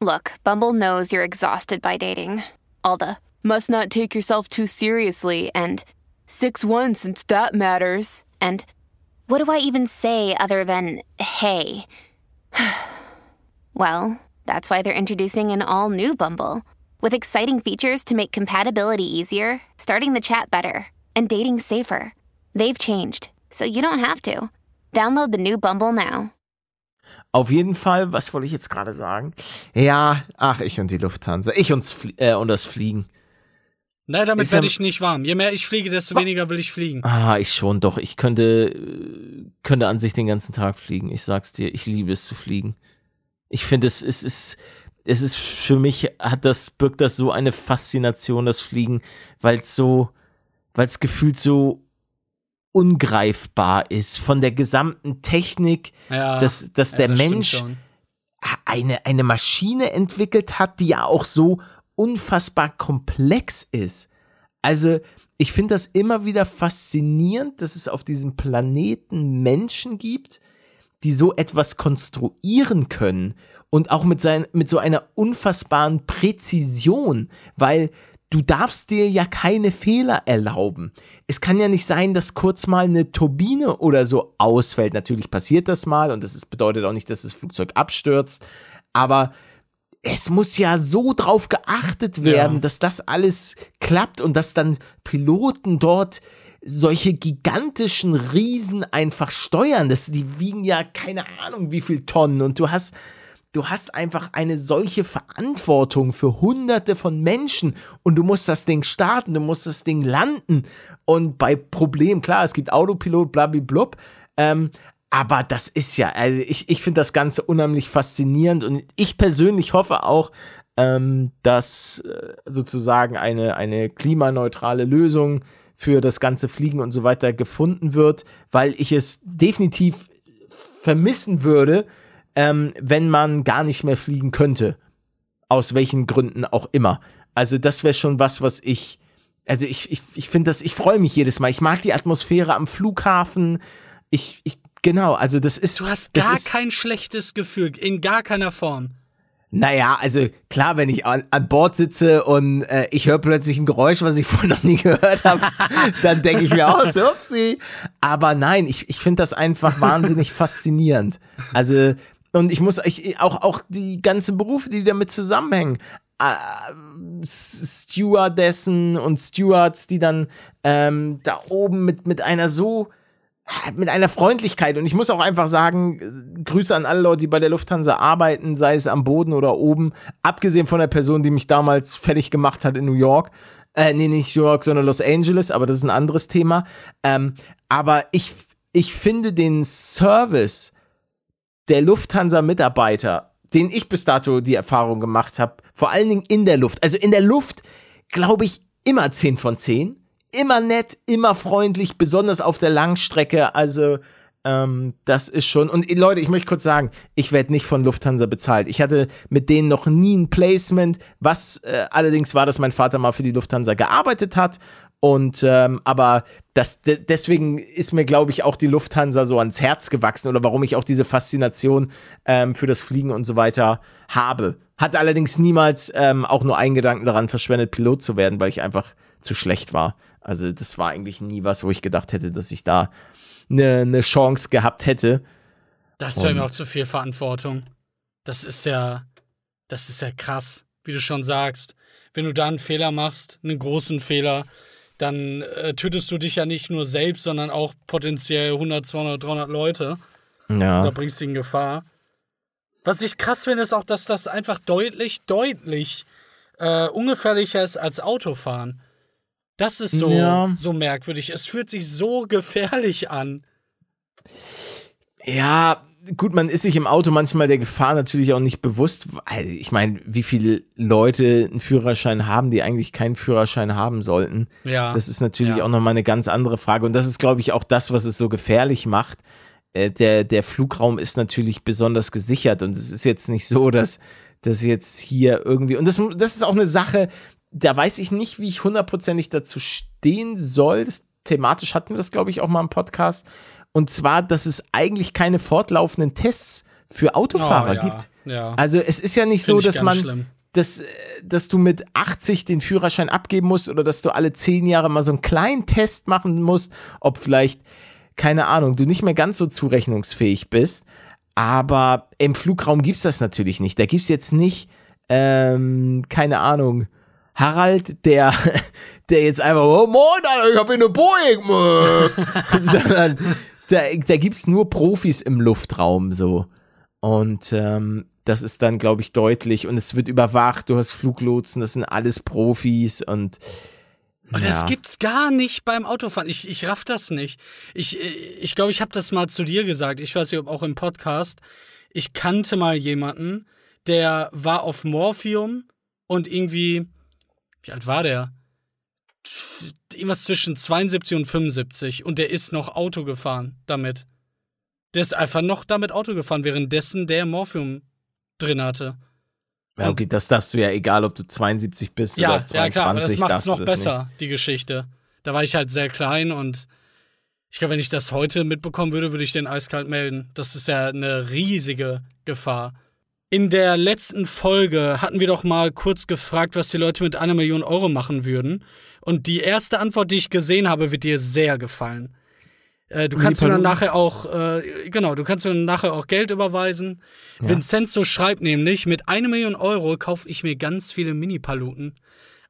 Look, Bumble knows you're exhausted by dating. All the must not take yourself too seriously and 6 1 since that matters. And what do I even say other than hey? well, that's why they're introducing an all new Bumble with exciting features to make compatibility easier, starting the chat better, and dating safer. They've changed, so you don't have to. Download the new Bumble now. Auf jeden Fall, was wollte ich jetzt gerade sagen? Ja, ach, ich und die Lufthansa. Ich und, äh, und das Fliegen. Nein, damit werde ich nicht warm. Je mehr ich fliege, desto weniger will ich fliegen. Ah, ich schon, doch. Ich könnte, äh, könnte an sich den ganzen Tag fliegen. Ich sag's dir, ich liebe es zu fliegen. Ich finde, es, es ist, es ist für mich, hat das, birgt das so eine Faszination, das Fliegen, weil es so, weil es gefühlt so ungreifbar ist von der gesamten Technik, Ja, dass, dass ja, der das Mensch eine, eine Maschine entwickelt hat, die ja auch so unfassbar komplex ist. Also, ich finde das immer wieder faszinierend, dass es auf diesem Planeten Menschen gibt, die so etwas konstruieren können und auch mit, sein, mit so einer unfassbaren Präzision, weil du darfst dir ja keine Fehler erlauben. Es kann ja nicht sein, dass kurz mal eine Turbine oder so ausfällt. Natürlich passiert das mal und das ist, bedeutet auch nicht, dass das Flugzeug abstürzt, aber es muss ja so drauf geachtet werden, Ja. dass das alles klappt und dass dann Piloten dort solche gigantischen Riesen einfach steuern. Das, die wiegen ja keine Ahnung wie viel Tonnen und du hast, du hast einfach eine solche Verantwortung für hunderte von Menschen und du musst das Ding starten, du musst das Ding landen und bei Problemen, klar, es gibt Autopilot, blablablub, ähm, aber das ist ja, also ich, ich finde das Ganze unheimlich faszinierend und ich persönlich hoffe auch, ähm, dass äh, sozusagen eine, eine klimaneutrale Lösung für das ganze Fliegen und so weiter gefunden wird, weil ich es definitiv vermissen würde, ähm, wenn man gar nicht mehr fliegen könnte. Aus welchen Gründen auch immer. Also das wäre schon was, was ich, also ich, ich, ich finde das, ich freue mich jedes Mal. Ich mag die Atmosphäre am Flughafen. ich, ich, genau, also das ist. Du hast gar ist, kein schlechtes Gefühl, in gar keiner Form. Naja, also klar, wenn ich an, an Bord sitze und äh, ich höre plötzlich ein Geräusch, was ich vorher noch nie gehört habe, dann denke ich mir auch, so, upsie. Aber nein, ich, ich finde das einfach wahnsinnig faszinierend. Also, und ich muss ich, auch, auch die ganzen Berufe, die damit zusammenhängen. Äh, Stewardessen und Stewards, die dann ähm, da oben mit, mit einer so mit einer Freundlichkeit. Und ich muss auch einfach sagen, Grüße an alle Leute, die bei der Lufthansa arbeiten, sei es am Boden oder oben. Abgesehen von der Person, die mich damals fertig gemacht hat in New York. Äh, nee, nicht New York, sondern Los Angeles, aber das ist ein anderes Thema. Ähm, aber ich, ich finde den Service der Lufthansa-Mitarbeiter, den ich bis dato die Erfahrung gemacht habe, vor allen Dingen in der Luft. Also in der Luft, glaube ich, immer 10 von 10 immer nett, immer freundlich, besonders auf der Langstrecke. Also, ähm, das ist schon. Und Leute, ich möchte kurz sagen, ich werde nicht von Lufthansa bezahlt. Ich hatte mit denen noch nie ein Placement. Was äh, allerdings war, dass mein Vater mal für die Lufthansa gearbeitet hat. Und ähm, aber das, deswegen ist mir, glaube ich, auch die Lufthansa so ans Herz gewachsen oder warum ich auch diese Faszination ähm, für das Fliegen und so weiter habe. Hatte allerdings niemals ähm, auch nur einen Gedanken daran verschwendet, Pilot zu werden, weil ich einfach zu schlecht war. Also das war eigentlich nie was, wo ich gedacht hätte, dass ich da eine, eine Chance gehabt hätte. Das wäre mir auch zu viel Verantwortung. Das ist ja, das ist ja krass, wie du schon sagst. Wenn du da einen Fehler machst, einen großen Fehler, dann äh, tötest du dich ja nicht nur selbst, sondern auch potenziell 100, 200, 300 Leute. Ja. Da bringst du in Gefahr. Was ich krass finde, ist auch, dass das einfach deutlich, deutlich äh, ungefährlicher ist als Autofahren. Das ist so, ja. so merkwürdig. Es fühlt sich so gefährlich an. Ja, gut, man ist sich im Auto manchmal der Gefahr natürlich auch nicht bewusst. Ich meine, wie viele Leute einen Führerschein haben, die eigentlich keinen Führerschein haben sollten. Ja. Das ist natürlich ja. auch nochmal eine ganz andere Frage. Und das ist, glaube ich, auch das, was es so gefährlich macht. Äh, der, der Flugraum ist natürlich besonders gesichert und es ist jetzt nicht so, dass das jetzt hier irgendwie. Und das, das ist auch eine Sache, da weiß ich nicht, wie ich hundertprozentig dazu stehen soll. Das, thematisch hatten wir das, glaube ich, auch mal im Podcast. Und zwar, dass es eigentlich keine fortlaufenden Tests für Autofahrer oh, ja, gibt. Ja. Also es ist ja nicht Find so, dass man, schlimm. dass, dass du mit 80 den Führerschein abgeben musst oder dass du alle zehn Jahre mal so einen kleinen Test machen musst, ob vielleicht, keine Ahnung, du nicht mehr ganz so zurechnungsfähig bist. Aber im Flugraum gibt es das natürlich nicht. Da gibt es jetzt nicht, ähm, keine Ahnung, Harald, der, der jetzt einfach, oh, moin, Alter, ich hab hier eine Boeing, sondern da, da gibt's nur Profis im Luftraum so. Und ähm, das ist dann, glaube ich, deutlich. Und es wird überwacht, du hast Fluglotsen, das sind alles Profis und und ja. das gibt's gar nicht beim Autofahren. Ich, ich raff das nicht. Ich glaube, ich, glaub, ich habe das mal zu dir gesagt. Ich weiß nicht, ob auch im Podcast. Ich kannte mal jemanden, der war auf Morphium und irgendwie wie alt war der? Irgendwas zwischen 72 und 75 und der ist noch Auto gefahren damit. Der ist einfach noch damit Auto gefahren, währenddessen der Morphium drin hatte. Ja, okay, das darfst du ja, egal ob du 72 bist ja, oder 22. Ja, klar, aber das macht es noch das besser, nicht. die Geschichte. Da war ich halt sehr klein und ich glaube, wenn ich das heute mitbekommen würde, würde ich den eiskalt melden. Das ist ja eine riesige Gefahr. In der letzten Folge hatten wir doch mal kurz gefragt, was die Leute mit einer Million Euro machen würden. Und die erste Antwort, die ich gesehen habe, wird dir sehr gefallen. Äh, du kannst mir dann nachher auch, äh, genau, du kannst mir dann nachher auch Geld überweisen. Ja. Vincenzo schreibt nämlich, mit einer Million Euro kaufe ich mir ganz viele Mini-Paluten.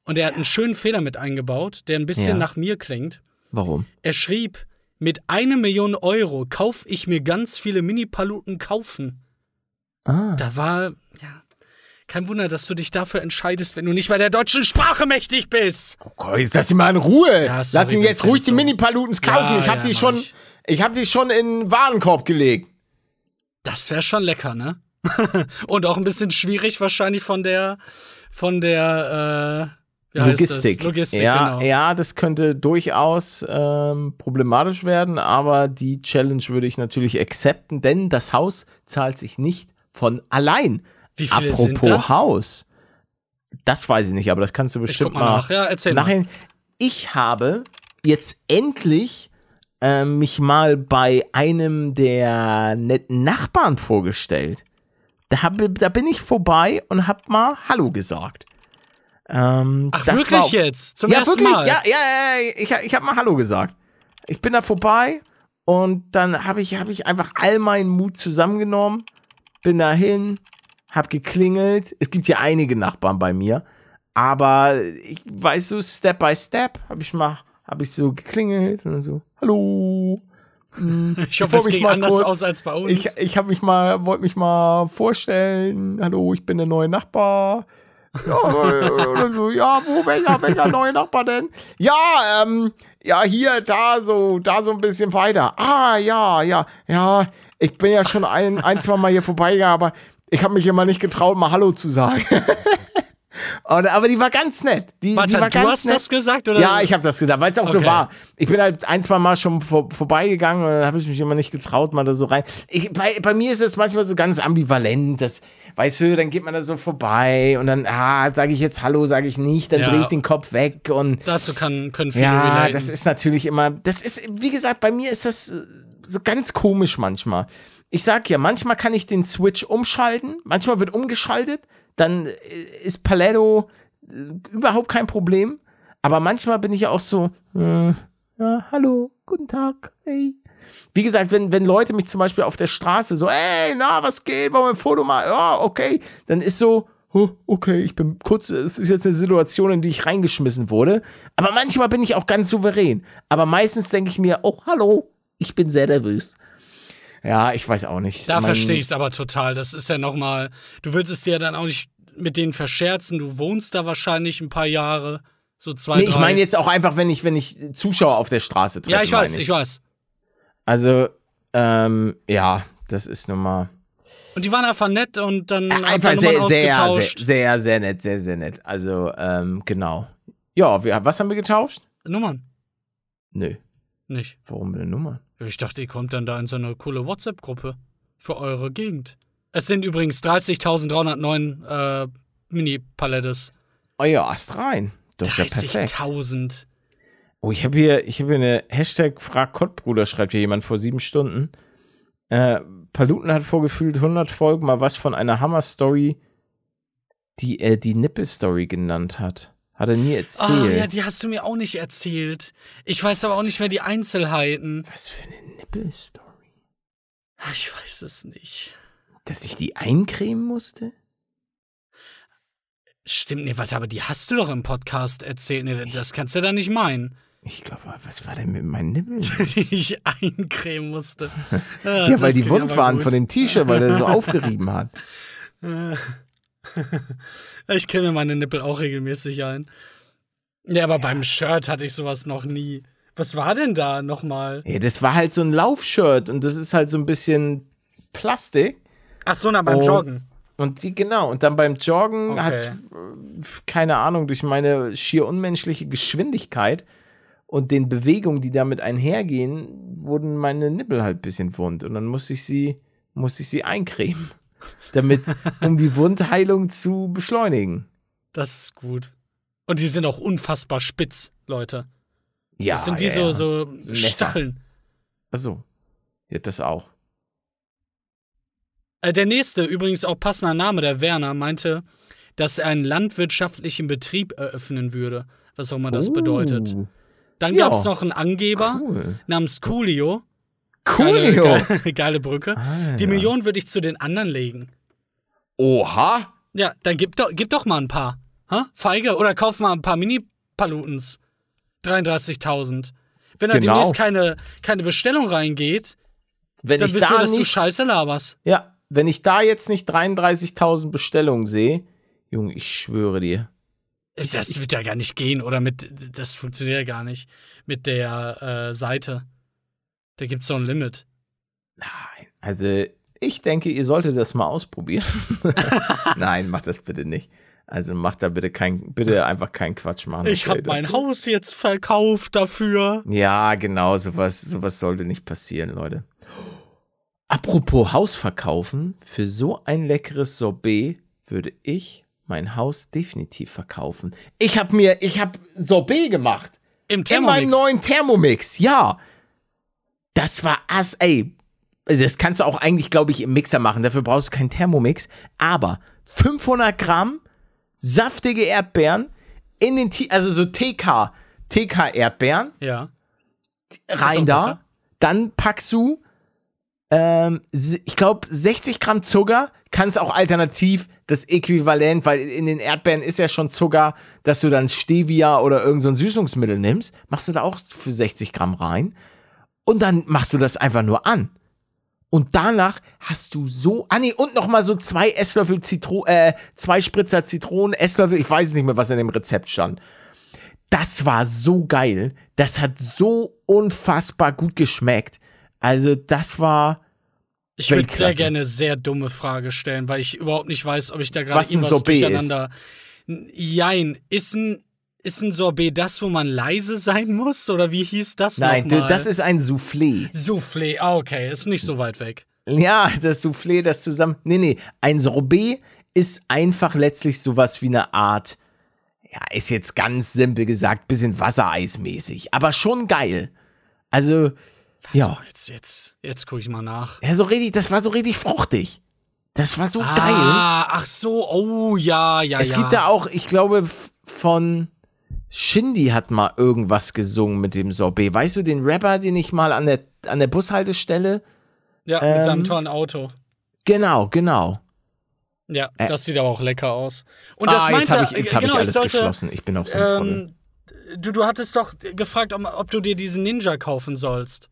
Und er hat einen schönen Fehler mit eingebaut, der ein bisschen ja. nach mir klingt. Warum? Er schrieb, mit einer Million Euro kaufe ich mir ganz viele Mini-Paluten kaufen. Ah. Da war, ja, kein Wunder, dass du dich dafür entscheidest, wenn du nicht bei der deutschen Sprache mächtig bist. Oh Gott, jetzt lass ihn mal in Ruhe. Ja, sorry, lass ihn jetzt ruhig die Mini-Palutens kaufen. Ja, ich hab ja, die schon, ich. ich hab die schon in den Warenkorb gelegt. Das wäre schon lecker, ne? Und auch ein bisschen schwierig wahrscheinlich von der, von der, äh, wie Logistik. Logistik, ja, genau. ja, das könnte durchaus ähm, problematisch werden, aber die Challenge würde ich natürlich akzepten, denn das Haus zahlt sich nicht von allein. Wie viele Apropos sind das? Haus. Das weiß ich nicht, aber das kannst du bestimmt guck mal nach. Ja, erzähl mal. nachher. Ich habe jetzt endlich äh, mich mal bei einem der netten Nachbarn vorgestellt. Da, hab, da bin ich vorbei und hab mal Hallo gesagt. Ähm, Ach, das wirklich war, jetzt? Zum ja, ersten wirklich, Mal? Ja, ja, ja, ich, ich habe mal Hallo gesagt. Ich bin da vorbei und dann habe ich, hab ich einfach all meinen Mut zusammengenommen, bin dahin, hab geklingelt. Es gibt ja einige Nachbarn bei mir, aber ich weiß so Step by Step habe ich mal, habe ich so geklingelt und so Hallo. Ich hoffe, es ging anders kurz- aus als bei uns. Ich, ich habe mich mal, wollte mich mal vorstellen. Hallo, ich bin der neue Nachbar. Ja, oder so, ja, wo, welcher, welcher neue Nachbar denn? Ja, ähm, ja, hier, da so, da so ein bisschen weiter. Ah, ja, ja, ja. Ich bin ja schon ein, ein zwei Mal hier vorbeigegangen, aber ich habe mich immer nicht getraut, mal Hallo zu sagen. Und, aber die war ganz nett. Die, die Warte, war du ganz hast nett. das gesagt? Oder? Ja, ich habe das gesagt, weil es auch so Okay. war. Ich bin halt ein, zwei Mal schon vor, vorbeigegangen und dann habe ich mich immer nicht getraut, mal da so rein. Ich, bei, bei mir ist es manchmal so ganz ambivalent. Das, weißt du, dann geht man da so vorbei und dann, ah, sage ich jetzt Hallo, sage ich nicht, dann Ja. drehe ich den Kopf weg und Dazu kann, können viele ja, relaten. das ist natürlich immer, das ist, wie gesagt, bei mir ist das so ganz komisch manchmal. Ich sag ja, manchmal kann ich den Switch umschalten, manchmal wird umgeschaltet, dann äh, ist Paletto äh, überhaupt kein Problem. Aber manchmal bin ich auch so, äh, ja, hallo, guten Tag, hey. Wie gesagt, wenn, wenn Leute mich zum Beispiel auf der Straße so, ey, na, was geht, wollen wir ein Foto machen? Ja, okay. Dann ist so, oh, okay, ich bin kurz, es ist jetzt eine Situation, in die ich reingeschmissen wurde. Aber manchmal bin ich auch ganz souverän. Aber meistens denke ich mir, oh, hallo, ich bin sehr nervös. Ja, ich weiß auch nicht. Da verstehe ich es aber total. Das ist ja nochmal, du willst es dir ja dann auch nicht mit denen verscherzen. Du wohnst da wahrscheinlich ein paar Jahre, so zwei, Nee, drei. ich meine jetzt auch einfach, wenn ich, wenn ich Zuschauer auf der Straße treffe. Ja, ich weiß, meine ich weiß. Also, ähm, ja, das ist nun mal. Und die waren einfach nett und dann ihr Einfach Nummern sehr, sehr, sehr, ausgetauscht. sehr, sehr nett, sehr, sehr nett. Also, ähm, genau. Ja, wir, was haben wir getauscht? Nummern, Nö. Nicht. Warum eine Nummer? Ich dachte, ihr kommt dann da in so eine coole WhatsApp-Gruppe für eure Gegend. Es sind übrigens 30.309 äh, Mini-Palettes. Oh ja, Ast rein. Das ist ja perfekt. 30.000. Oh, ich habe hier, ich habe hier eine Hashtag Frag Kottbruder, schreibt hier jemand vor sieben Stunden. Äh, Paluten hat vorgefühlt 100 Folgen mal was von einer Hammer-Story, die er die Nippel-Story genannt hat. Hat er nie Ah, erzählt. ja, die hast du mir auch nicht erzählt. Ich weiß aber auch nicht mehr die Einzelheiten. was für eine Nippel-Story? Ah, Ich weiß es nicht. Dass ich die eincremen musste? Stimmt, nee, warte, aber die hast du doch im Podcast erzählt. Nee, das kannst du da nicht meinen. Ich glaube, was war denn mit meinen Nippeln? Die ich eincremen musste. ja, weil die wund waren von dem T-Shirt, weil der so aufgerieben hat. Ich creme meine Nippel auch regelmäßig ein. Ja, aber beim Shirt hatte ich sowas noch nie. Was war denn da nochmal? Ja, das war halt so ein Laufshirt und das ist halt so ein bisschen Plastik. Ach so, na, beim Oh. Joggen. Und die, genau, und dann beim Joggen Okay. hat's, äh, keine Ahnung, durch meine schier unmenschliche Geschwindigkeit und den Bewegungen, die damit einhergehen, wurden meine Nippel halt ein bisschen wund. Und dann musste ich sie, musste ich sie eincremen. Damit, um die Wundheilung zu beschleunigen. Das ist gut. Und die sind auch unfassbar spitz, Leute. Ja. Das sind wie ja, so, ja. so Messer. Stacheln. Achso. Ja, das auch. Äh, der nächste, übrigens auch passender Name, der Werner, meinte, dass er einen landwirtschaftlichen Betrieb eröffnen würde. Was auch immer das bedeutet. Oh, Dann ja. gab es noch einen Angeber Cool. namens Coolio. Coolio. Geile, geile, geile Brücke. Ah, Die. Million würde ich zu den anderen legen. Oha. Ja, dann gib doch, gib doch mal ein paar. Ha? Feige oder kauf mal ein paar Mini-Palutens. 33.000. Wenn da Genau. demnächst keine, keine Bestellung reingeht, Wenn dann ich wissen wir, da dass du nicht Scheiße laberst. Ja, wenn ich da jetzt nicht 33.000 Bestellungen sehe, Junge, ich schwöre dir. Das wird ja gar nicht gehen, oder mit, das funktioniert ja gar nicht mit der äh, Seite. Da gibt's so ein Limit. Nein, also ich denke, ihr solltet das mal ausprobieren. Nein, macht das bitte nicht. Also macht da bitte kein, bitte einfach keinen Quatsch machen. Ich habe mein Haus jetzt verkauft dafür. Ja, genau, sowas, sowas sollte nicht passieren, Leute. Apropos Haus verkaufen, für so ein leckeres Sorbet würde ich mein Haus definitiv verkaufen. Ich habe mir, ich habe Sorbet gemacht. Im In meinem Thermomix. neuen Thermomix, ja. Das war ass, ey. Das kannst du auch eigentlich, glaube ich, im Mixer machen. Dafür brauchst du keinen Thermomix. Aber 500 Gramm saftige Erdbeeren in den, T also so TK, TK-Erdbeeren Ja. rein da. besser. Dann packst du, ähm, ich glaube, 60 Gramm Zucker. Kannst auch alternativ das Äquivalent, weil in den Erdbeeren ist ja schon Zucker, dass du dann Stevia oder irgend so ein Süßungsmittel nimmst. Machst du da auch für 60 Gramm rein. Und dann machst du das einfach nur an. Und danach hast du so, ah nee, und nochmal so zwei Esslöffel Zitron, äh, zwei Spritzer Zitronen, Esslöffel, ich weiß nicht mehr, was in dem Rezept stand. Das war so geil. Das hat so unfassbar gut geschmeckt. Also, das war. Ich würde sehr gerne eine sehr dumme Frage stellen, weil ich überhaupt nicht weiß, ob ich da gerade irgendwas Sorbet durcheinander. N- Jein, ist ein, ist ein Sorbet das, wo man leise sein muss? Oder wie hieß das Nein, nochmal? das ist ein Soufflé. Soufflé, ah, okay, ist nicht so weit weg. Ja, das Soufflé, das zusammen. Nee, nee. Ein Sorbet ist einfach letztlich sowas wie eine Art. Ja, ist jetzt ganz simpel gesagt, bisschen Wassereismäßig. Aber schon geil. Also, ja. Jetzt, jetzt, jetzt gucke ich mal nach. Ja, so richtig, das war so richtig fruchtig. Das war so geil. Ah, ach so, oh ja, ja, Es ja. gibt da auch, ich glaube, von Shindy hat mal irgendwas gesungen mit dem Sorbet. Weißt du, den Rapper, den ich mal an der, an der Bushaltestelle? ja, mit seinem ähm, tollen Auto. Genau, genau. Ja, das sieht aber auch lecker aus. Und das ah, meinte, jetzt habe ich, jetzt hab genau, ich alles sollte, geschlossen. Ich bin auch so ein. Ähm, du, du hattest doch gefragt, ob, ob du dir diesen Ninja kaufen sollst.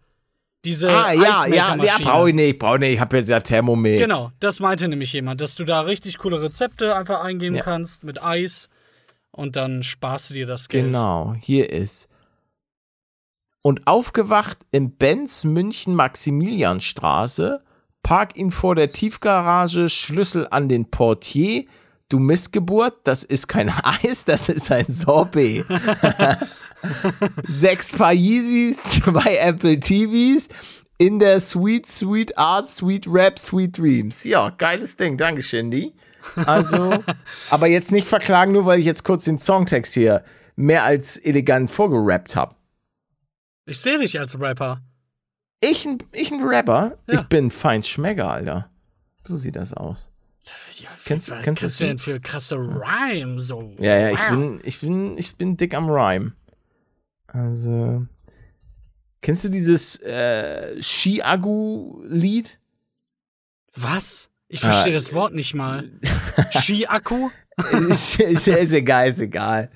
Diese Ah, ja, ja, ja, brauche ich nicht, brauche ich nicht. Ich habe jetzt ja Thermomix. Genau, das meinte nämlich jemand, dass du da richtig coole Rezepte einfach eingeben Ja. kannst mit Eis und dann sparst du dir das Geld. Genau, hier ist. Und aufgewacht im Benz München Maximilianstraße, park ihn vor der Tiefgarage, Schlüssel an den Portier. Du Missgeburt, das ist kein Eis, das ist ein Sorbet. Sechs Paar Yeezys, zwei Apple TVs in der Sweet, Sweet Art, Sweet Rap, Sweet Dreams. Ja, geiles Ding, danke, Shindy. Also, aber jetzt nicht verklagen, nur weil ich jetzt kurz den Songtext hier mehr als elegant vorgerappt habe. Ich sehe dich als Rapper. Ich, ein- ich ein Rapper, Ja. ich bin Feinschmecker, Alter. So sieht das aus. Ja, Kennst- was kennst du denn für krasse Rhyme so? Ja, ja, ich Wow. bin, ich bin, ich bin dick am Rhyme. Also, kennst du dieses äh, Ski-Agu-Lied? Was? Ich verstehe Ah, das Wort nicht mal. Ski-Akku? ist, ist, ist egal, ist egal.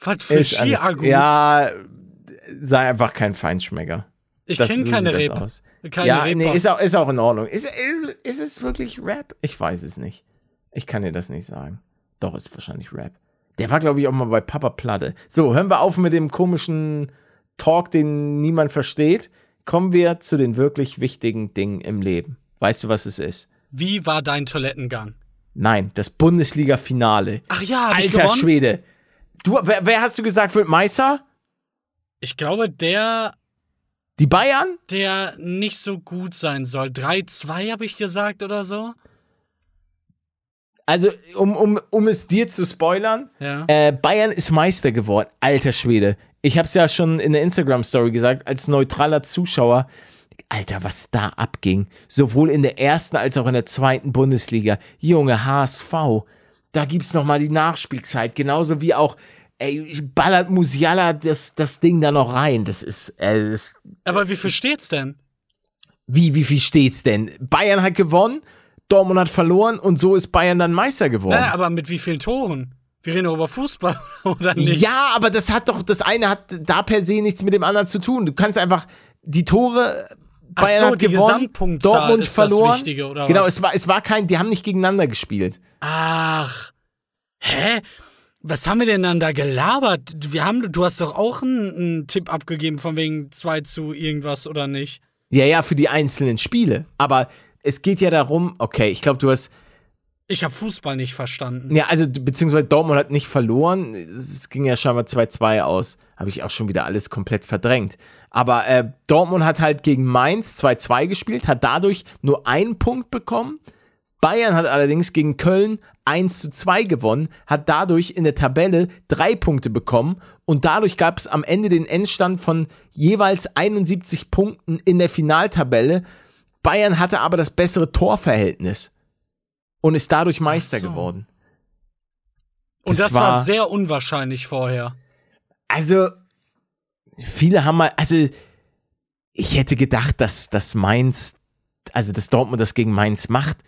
Was für Ski-Akku? Ja, sei einfach kein Feinschmecker. ich kenne keine Rap. Keine ja, Rapper. nee, ist auch, ist auch in Ordnung. Ist, ist, ist es wirklich Rap? Ich weiß es nicht. Ich kann dir das nicht sagen. Doch, ist wahrscheinlich Rap. Der war, glaube ich, auch mal bei Papa Platte. So, hören wir auf mit dem komischen Talk, den niemand versteht. Kommen wir zu den wirklich wichtigen Dingen im Leben. Weißt du, was es ist? Wie war dein Toilettengang? Nein, das Bundesliga-Finale. Ach ja, hab ich Alter? Schwede. Du, wer, wer hast du gesagt wird Meister? Ich glaube, der, Die Bayern? der nicht so gut sein soll. 3-2 habe ich gesagt oder so. Also, um, um, um es dir zu spoilern, Ja. Äh, Bayern ist Meister geworden. Alter Schwede. Ich habe es ja schon in der Instagram-Story gesagt, als neutraler Zuschauer. Alter, was da abging. Sowohl in der ersten als auch in der zweiten Bundesliga. Junge, HSV. Da gibt's noch mal die Nachspielzeit. Genauso wie auch, ey, ballert Musiala das, das Ding da noch rein. Das ist, äh, das Aber wie viel steht's denn? wie, wie viel steht's denn? Bayern hat gewonnen, Dortmund hat verloren und so ist Bayern dann Meister geworden. Naja, aber mit wie vielen Toren? Wir reden doch über Fußball, oder nicht? Ja, aber das hat doch, das eine hat da per se nichts mit dem anderen zu tun. Du kannst einfach die Tore. Bayern so, hat gewonnen, Dortmund ist das verloren. Wichtige, oder genau, was? es war, es war kein, die haben nicht gegeneinander gespielt. Ach. Hä? Was haben wir denn dann da gelabert? Wir haben, du hast doch auch einen, einen Tipp abgegeben von wegen 2 zu irgendwas oder nicht? Ja, ja, für die einzelnen Spiele. Aber es geht ja darum, okay, ich glaube, du hast, Ich habe Fußball nicht verstanden. ja, also, beziehungsweise Dortmund hat nicht verloren. Es ging ja scheinbar 2-2 aus. Habe ich auch schon wieder alles komplett verdrängt. Aber äh, Dortmund hat halt gegen Mainz 2-2 gespielt, hat dadurch nur einen Punkt bekommen. Bayern hat allerdings gegen Köln 1 zu 2 gewonnen, hat dadurch in der Tabelle drei Punkte bekommen und dadurch gab es am Ende den Endstand von jeweils 71 Punkten in der Finaltabelle. Bayern hatte aber das bessere Torverhältnis und ist dadurch Meister so. geworden. Und Das das, war, war- sehr unwahrscheinlich vorher. Also, viele haben mal, also, ich hätte gedacht, dass, dass Mainz, also, dass Dortmund das gegen Mainz macht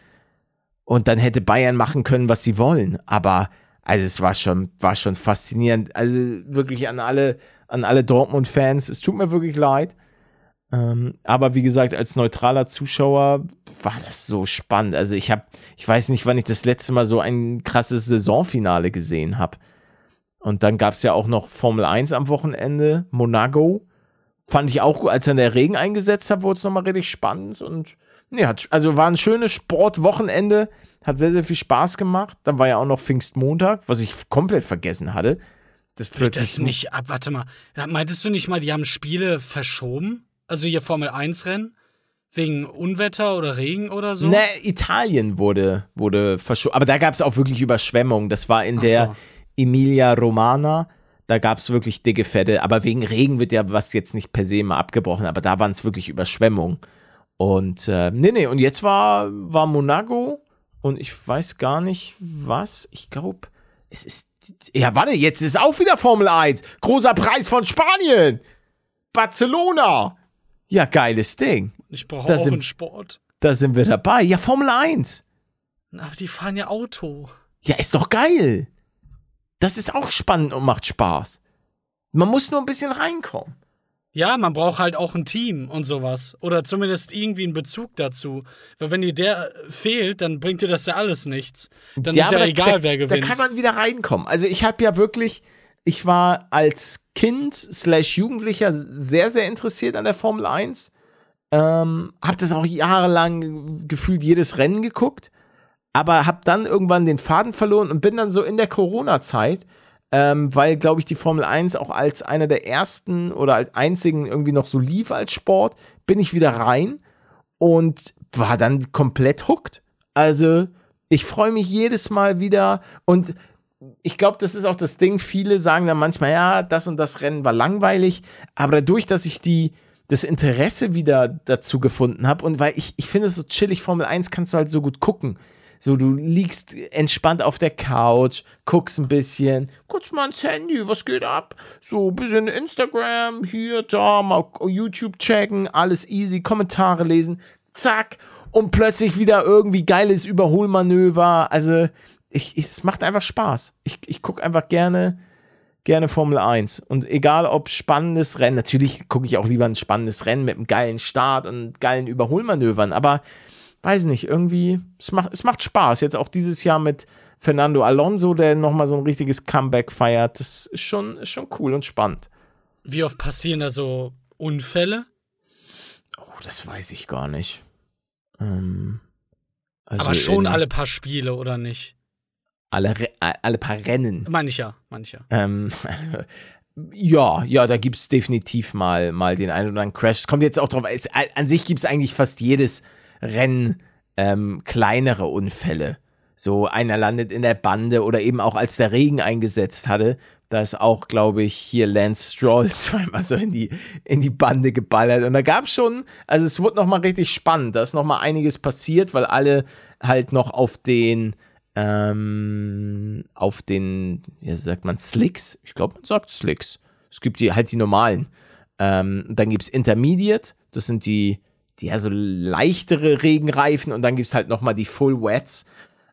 und dann hätte Bayern machen können, was sie wollen. Aber, also, es war schon, war schon faszinierend. Also, wirklich an alle, an alle Dortmund-Fans, es tut mir wirklich leid. Ähm, aber wie gesagt, als neutraler Zuschauer war das so spannend. Also, ich habe, ich weiß nicht, wann ich das letzte Mal so ein krasses Saisonfinale gesehen habe. Und dann gab es ja auch noch Formel 1 am Wochenende, Monaco. Fand ich auch gut, als dann der Regen eingesetzt hat, wurde es nochmal richtig spannend. Und nee, hat, also war ein schönes Sportwochenende, hat sehr, sehr viel Spaß gemacht. Dann war ja auch noch Pfingstmontag, was ich komplett vergessen hatte. Das Wird das 40. nicht ab? Warte mal. Meintest du nicht mal, die haben Spiele verschoben? Also hier Formel 1 Rennen? Wegen Unwetter oder Regen oder so? Ne, Italien wurde, wurde verschoben. Aber da gab es auch wirklich Überschwemmungen. Das war in Ach der so. Emilia Romana. Da gab es wirklich dicke Fette. Aber wegen Regen wird ja was jetzt nicht per se mal abgebrochen. Aber da waren es wirklich Überschwemmungen. Und äh, nee, nee. Und jetzt war, war Monaco. Und ich weiß gar nicht was. Ich glaube, es ist. Ja, warte, jetzt ist auch wieder Formel 1. Großer Preis von Spanien. Barcelona. Ja, geiles Ding. Ich brauche auch sind- einen Sport. Da sind wir dabei. Ja, Formel 1. Aber die fahren ja Auto. Ja, ist doch geil. Das ist auch spannend und macht Spaß. Man muss nur ein bisschen reinkommen. Ja, man braucht halt auch ein Team und sowas. Oder zumindest irgendwie einen Bezug dazu. Weil wenn dir der fehlt, dann bringt dir das ja alles nichts. Dann ist ja da- egal, da, wer gewinnt. Da kann man wieder reinkommen. Also ich habe ja wirklich, ich war als Kind slash Jugendlicher sehr, sehr interessiert an der Formel 1. Ähm, hab das auch jahrelang gefühlt jedes Rennen geguckt. Aber hab dann irgendwann den Faden verloren und bin dann so in der Corona-Zeit, ähm, weil, glaube ich, die Formel 1 auch als einer der ersten oder als einzigen irgendwie noch so lief als Sport, bin ich wieder rein und war dann komplett hooked. Also, ich freue mich jedes Mal wieder und ich glaube, das ist auch das Ding. Viele sagen dann manchmal, ja, das und das Rennen war langweilig, aber dadurch, dass ich die, das Interesse wieder dazu gefunden habe und weil ich, ich finde es so chillig, Formel 1 kannst du halt so gut gucken. So, du liegst entspannt auf der Couch, guckst ein bisschen, kurz mal ins Handy, was geht ab? So, ein bisschen Instagram, hier, da, mal YouTube checken, alles easy, Kommentare lesen, zack, und plötzlich wieder irgendwie geiles Überholmanöver. Also, ich, ich, es macht einfach Spaß. Ich, ich gucke einfach gerne, gerne Formel 1. Und egal ob spannendes Rennen, natürlich gucke ich auch lieber ein spannendes Rennen mit einem geilen Start und geilen Überholmanövern, aber weiß nicht, irgendwie, es macht, es macht Spaß. Jetzt auch dieses Jahr mit Fernando Alonso, der nochmal so ein richtiges Comeback feiert. Das ist schon, ist schon cool und spannend. Wie oft passieren da so Unfälle? Oh, das weiß ich gar nicht. Ähm, also Aber schon alle paar Spiele, oder nicht? alle, alle paar Rennen. Ich ja. Ähm, ja, ja, da gibt es definitiv mal, mal den einen oder anderen Crash. Es kommt jetzt auch drauf, es, an sich gibt es eigentlich fast jedes Rennen ähm, kleinere Unfälle. So einer landet in der Bande oder eben auch als der Regen eingesetzt hatte, da ist auch, glaube ich, hier Lance Stroll zweimal so in die, in die Bande geballert. Und da gab es schon, also es wurde nochmal richtig spannend. Da ist nochmal einiges passiert, weil alle halt noch auf den, ähm, auf den, wie sagt man, Slicks? Ich glaube, man sagt Slicks. Es gibt die halt die normalen. Ähm, dann gibt es Intermediate, das sind die, die ja so leichtere Regenreifen und dann gibt es halt nochmal die Full Wets.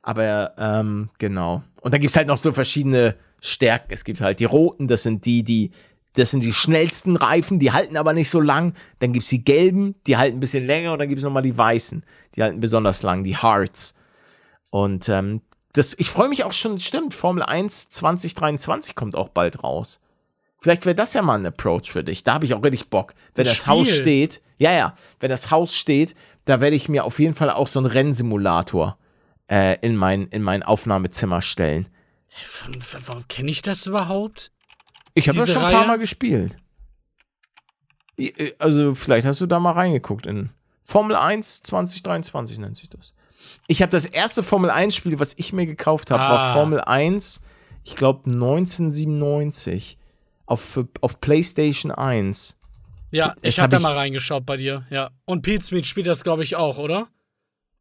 Aber ähm, genau. Und dann gibt es halt noch so verschiedene Stärken. Es gibt halt die roten, das sind die, die, das sind die schnellsten Reifen, die halten aber nicht so lang. Dann gibt es die gelben, die halten ein bisschen länger und dann gibt es nochmal die weißen, die halten besonders lang, die Hearts. Und ähm, das, ich freue mich auch schon, stimmt, Formel 1 2023 kommt auch bald raus. Vielleicht wäre das ja mal ein Approach für dich. Da habe ich auch richtig Bock. Wenn Ein das Haus steht, ja, ja, wenn das Haus steht, da werde ich mir auf jeden Fall auch so einen Rennsimulator äh, in, mein, in mein Aufnahmezimmer stellen. Warum kenne ich das überhaupt? Ich habe das schon ein paar? Mal gespielt. Äh, Also, vielleicht hast du da mal reingeguckt in Formel 1 2023 nennt sich das. Ich habe das erste Formel 1 Spiel, was ich mir gekauft habe, Ah. war Formel 1, ich glaube 1997 auf, auf PlayStation 1. Ja, ich hab habe da ich- mal reingeschaut bei dir, ja. Und Pete Smith spielt das, glaube ich, auch, oder?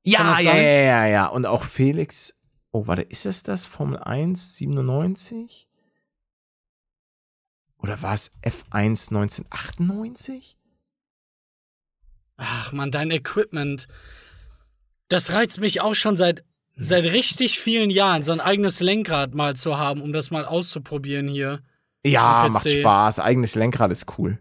Ja, ja, ja, ja, ja. Und auch Felix. Oh, warte, ist es das? Formel 1 97? Oder war es F1 1998? Ach man, dein Equipment. Das reizt mich auch schon seit, seit richtig vielen Jahren, so ein eigenes Lenkrad mal zu haben, um das mal auszuprobieren hier. Ja, macht. Spaß. Eigenes Lenkrad ist cool.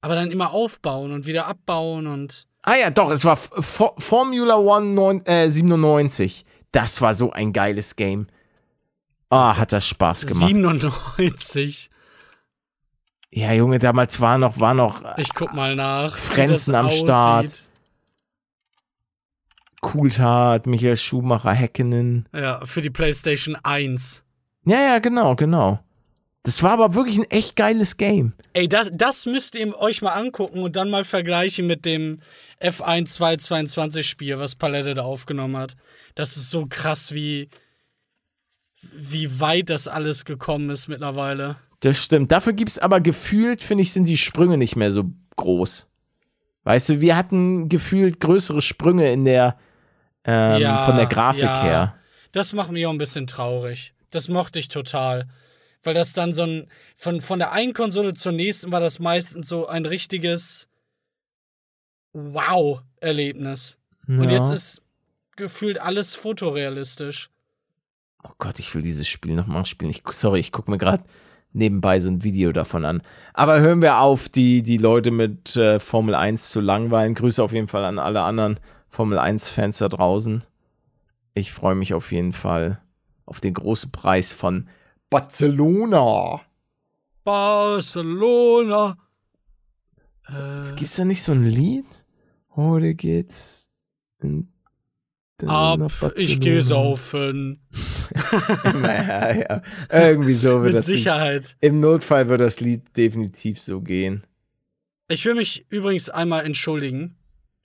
Aber dann immer aufbauen und wieder abbauen und. Ah ja, doch, es war F F Formula One neun, äh, 97. Das war so ein geiles Game. Ah, hat das Spaß gemacht. 97. Ja, Junge, damals war noch, war noch Ich guck mal nach. Frenzen am Start. aussieht. Cooltat, Michael Schumacher, Häkkinen. Ja, für die PlayStation 1. Ja, ja, genau, genau. Das war aber wirklich ein echt geiles Game. Ey, das, das müsst ihr euch mal angucken und dann mal vergleichen mit dem F1 222 Spiel, was Palette da aufgenommen hat. Das ist so krass, wie, wie weit das alles gekommen ist mittlerweile. Das stimmt. Dafür gibt's aber gefühlt, finde ich, sind die Sprünge nicht mehr so groß. Weißt du, wir hatten gefühlt größere Sprünge in der, ähm, Ja, von der Grafik ja. her. Das macht mich auch ein bisschen traurig. Das mochte ich total. Weil das dann so ein. Von, von der einen Konsole zur nächsten war das meistens so ein richtiges Wow-Erlebnis. Und Ja. jetzt ist gefühlt alles fotorealistisch. Oh Gott, ich will dieses Spiel nochmal spielen. Ich, sorry, ich gucke mir gerade nebenbei so ein Video davon an. Aber hören wir auf, die, die Leute mit äh, Formel 1 zu langweilen. Grüße auf jeden Fall an alle anderen Formel 1-Fans da draußen. Ich freue mich auf jeden Fall auf den großen Preis von Barcelona. Barcelona. Äh, Gibt's da nicht so ein Lied? Heute geht's in, ab, ich gehe saufen. naja, ja. Irgendwie so wird Mit das Lied. Sicherheit. Im Notfall wird das Lied definitiv so gehen. Ich will mich übrigens einmal entschuldigen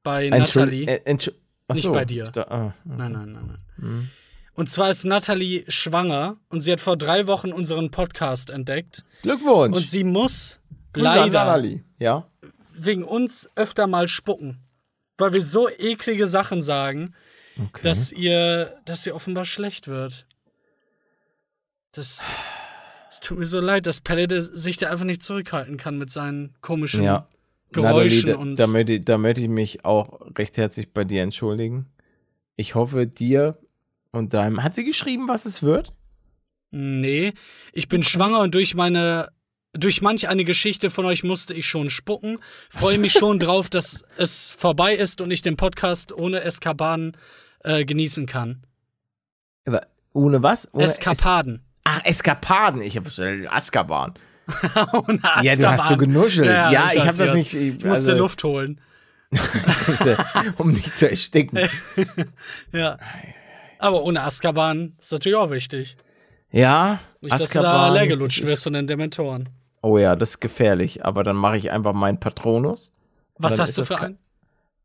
bei Entschuld- Nathalie. äh, Entschu- Ach Nicht bei dir. da- ah, Nein, nein, nein, nein. Mhm. Und zwar ist Nathalie schwanger und sie hat vor drei Wochen unseren Podcast entdeckt. Glückwunsch. Und sie muss Grüße leider Natalie. Ja. wegen uns öfter mal spucken. Weil wir so eklige Sachen sagen, Okay. dass ihr, dass ihr offenbar schlecht wird. Das, es tut mir so leid, dass Palette sich da einfach nicht zurückhalten kann mit seinen komischen ja. Geräuschen Natalie, und. da, da, möchte, da möchte ich mich auch recht herzlich bei dir entschuldigen. Ich hoffe, dir und deinem. Hat sie geschrieben, was es wird? Nee, ich bin schwanger und durch meine, durch manch eine Geschichte von euch musste ich schon spucken. Freue mich schon drauf, dass es vorbei ist und ich den Podcast ohne Eskapaden äh, genießen kann. Aber ohne was? Ohne Es Eskapaden. Ach, Eskapaden. Ich habe Azkaban. ohne Ja, du hast so genuschelt. Ja, ich weiß, habe das nicht. Ich musste also, Luft holen. um nicht zu ersticken. Ja. Aber ohne Azkaban ist natürlich auch wichtig. Ja, Nicht, dass du da Azkaban, leer gelutscht wirst von den Dementoren. Oh ja, das ist gefährlich. Aber dann mache ich einfach meinen Patronus. Was hast du für einen?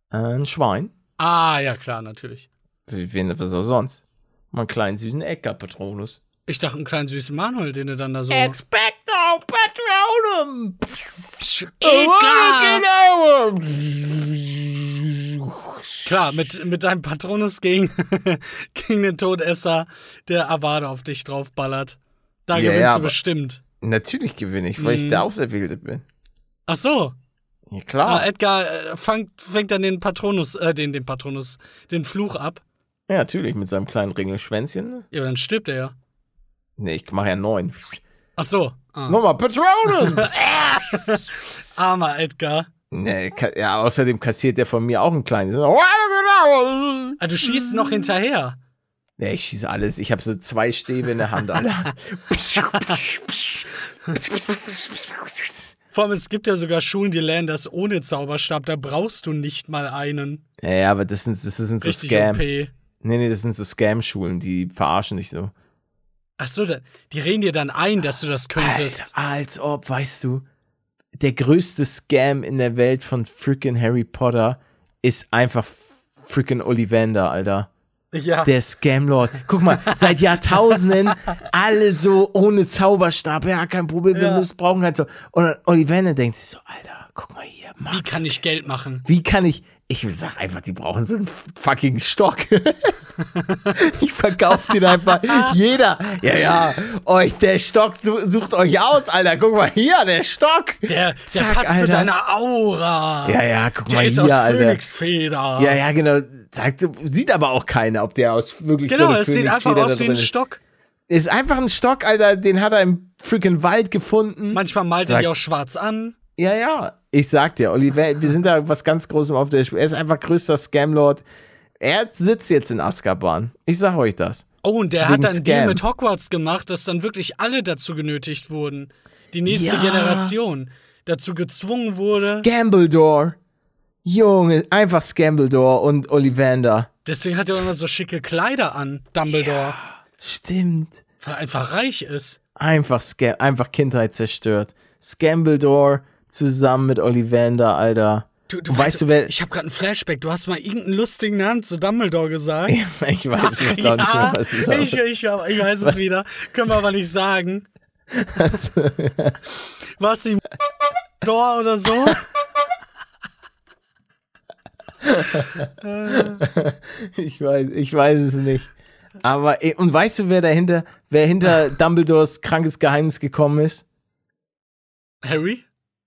Ein Schwein. Ah, ja, klar, natürlich. Wie, wen, was auch sonst? Mal einen kleinen süßen Äcker-Patronus. Ich dachte, einen kleinen süßen Manuel, den du dann da so. Expecto Patronum! Edgar! Klar, mit, mit deinem Patronus gegen, gegen den Todesser, der Avada auf dich draufballert. Da Ja, gewinnst ja, du bestimmt. Natürlich gewinne ich, weil ich Mhm. der Auserwählte bin. Ach so. Ja, Ah, klar. Edgar äh, fängt, fängt dann den Patronus, äh, den, den Patronus, den Fluch ab. ja, natürlich, mit seinem kleinen Ringelschwänzchen. Ja, aber dann stirbt er ja. Nee, ich mache ja neun. Ach so. Ah. Nochmal Patronus! Armer Edgar. Nee, ka- ja, außerdem kassiert der von mir auch einen kleinen. Ah, du schießt noch hinterher. Ja, ich schieße alles. Ich habe so zwei Stäbe in der Hand, Alter. Vor allem, es gibt ja sogar Schulen, die lernen das ohne Zauberstab. Da brauchst du nicht mal einen. ja, aber das sind, das sind so Richtig Scam. OP. Nee, nee, das sind so Scam-Schulen, die verarschen dich so. Ach so, die reden dir dann ein, dass du das könntest. Alter, als ob, weißt du, der größte Scam in der Welt von freaking Harry Potter ist einfach freaking Ollivander, Alter. Ja. Der Scamlord. Guck mal, seit Jahrtausenden alle so ohne Zauberstab. Ja, kein Problem, wir Ja. müssen brauchen halt so. Und Ollivander denkt sich so, Alter, guck mal hier, Wie Mann. kann ich Geld machen? Wie kann ich. Ich sag einfach, die brauchen so einen fucking Stock. ich verkaufe den einfach. Jeder. Ja, ja. Euch, der Stock su- sucht euch aus, Alter. Guck mal hier, der Stock. Der, der Zack, passt zu Alter. deiner Aura. Ja, ja, guck Der mal ist hier, aus Alter. Phönixfeder. Ja, ja, genau. Sagt, sieht aber auch keiner, ob der aus wirklich Genau, so eine es sieht einfach aus wie ein ist. Stock. Ist einfach ein Stock, Alter, den hat er im freaking Wald gefunden. Manchmal malt er die auch schwarz an. Ja, ja. Ich sag dir, Oliver, wir sind da was ganz Großem auf der Spur. Er ist einfach größter Scamlord. Er sitzt jetzt in Azkaban. Ich sag euch das. Oh, und der Wegen hat dann einen Deal Scam. mit Hogwarts gemacht, dass dann wirklich alle dazu genötigt wurden. Die nächste Ja. Generation dazu gezwungen wurde. Scambledore. Junge, einfach Scambledore und Ollivander. Deswegen hat er immer so schicke Kleider an, Dumbledore. Stimmt. Weil er einfach reich ist. Einfach, Sca einfach Kindheit zerstört. Scambledore zusammen mit Ollivander, Alter. Du, Und weißt du, wer- Ich habe gerade ein Flashback. Du hast mal irgendeinen lustigen Namen zu Dumbledore gesagt. Ich weiß, ich weiß auch nicht mehr, was es ich, war. ich, ich, ich weiß es wieder. Können wir aber nicht sagen. Was die Door oder so? Ich weiß, ich weiß es nicht. Aber, und weißt du, wer dahinter, wer hinter Dumbledores krankes Geheimnis gekommen ist? Harry?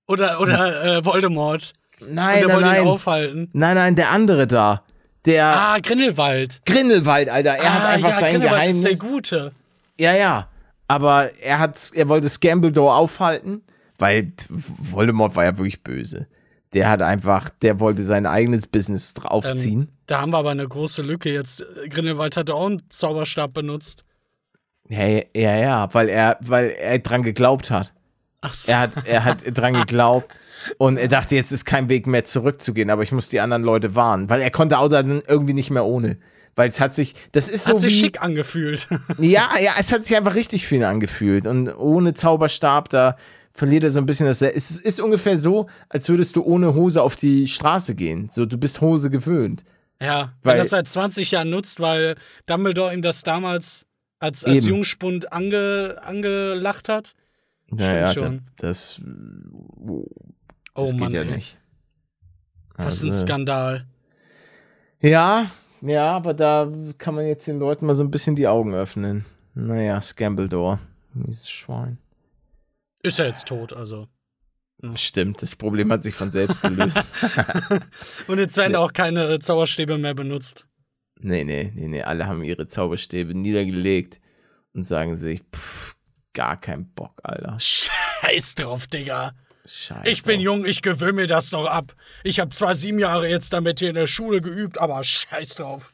Oder, oder äh, Voldemort? Nein, nein, wollte ihn nein. aufhalten. Nein, nein, der andere da. Der Ah, Grindelwald. Grindelwald, Alter. Er hat ah, einfach ja, sein Grindelwald ist der Geheimnis. Gute. Ja, ja. Aber er hat, er wollte Scambledore aufhalten, weil Voldemort war ja wirklich böse. Der hat einfach, der wollte sein eigenes Business draufziehen. Ähm, da haben wir aber eine große Lücke jetzt. Grindelwald hatte auch einen Zauberstab benutzt. ja, ja, ja, weil er, weil er dran geglaubt hat. Ach so. Er hat, er hat dran geglaubt und er dachte, jetzt ist kein Weg mehr zurückzugehen, aber ich muss die anderen Leute warnen, weil er konnte auch dann irgendwie nicht mehr ohne. Weil es hat sich, das ist so Hat sich wie, schick angefühlt. Ja, ja, es hat sich einfach richtig für ihn angefühlt. Und ohne Zauberstab, da verliert er so ein bisschen das. Es ist ungefähr so, als würdest du ohne Hose auf die Straße gehen. So, du bist Hose gewöhnt. Ja, Weil- wenn er das seit 20 Jahren nutzt, weil Dumbledore ihm das damals als, als. Jungspund ange, angelacht hat. Naja, schon. das, das, Oh das geht Mann, ja ey. nicht. Was ein Also, Skandal. Ja, ja, aber da kann man jetzt den Leuten mal so ein bisschen die Augen öffnen. Naja, Scambledore. Dieses Schwein. Ist er jetzt tot, also. Stimmt, das Problem hat sich von selbst gelöst. Und jetzt werden auch keine Zauberstäbe mehr benutzt. Nee, nee, nee, nee. Alle haben ihre Zauberstäbe niedergelegt und sagen sich, pff, gar kein Bock, Alter. Scheiß drauf, Digga. Scheiße. Ich bin jung, ich gewöhne mir das noch ab. Ich habe zwar sieben Jahre jetzt damit hier in der Schule geübt, aber scheiß drauf.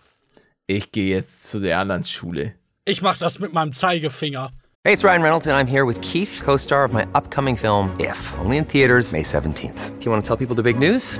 Ich gehe jetzt zu der anderen Schule. Ich mach das mit meinem Zeigefinger. Hey, it's Ryan Reynolds, and I'm here with Keith, co star of my upcoming film, If, only in theaters, May 17th. Do you want to tell people the big news?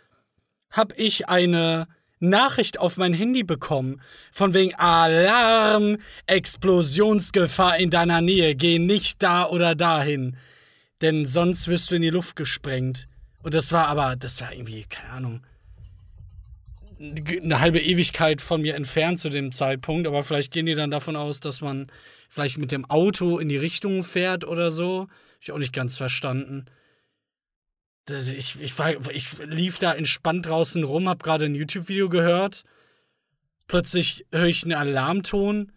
habe ich eine Nachricht auf mein Handy bekommen von wegen Alarm, Explosionsgefahr in deiner Nähe, geh nicht da oder dahin, denn sonst wirst du in die Luft gesprengt. Und das war aber, das war irgendwie, keine Ahnung, eine halbe Ewigkeit von mir entfernt zu dem Zeitpunkt, aber vielleicht gehen die dann davon aus, dass man vielleicht mit dem Auto in die Richtung fährt oder so. Hab ich auch nicht ganz verstanden. Ich, ich, war, ich lief da entspannt draußen rum, hab gerade ein YouTube-Video gehört. Plötzlich höre ich einen Alarmton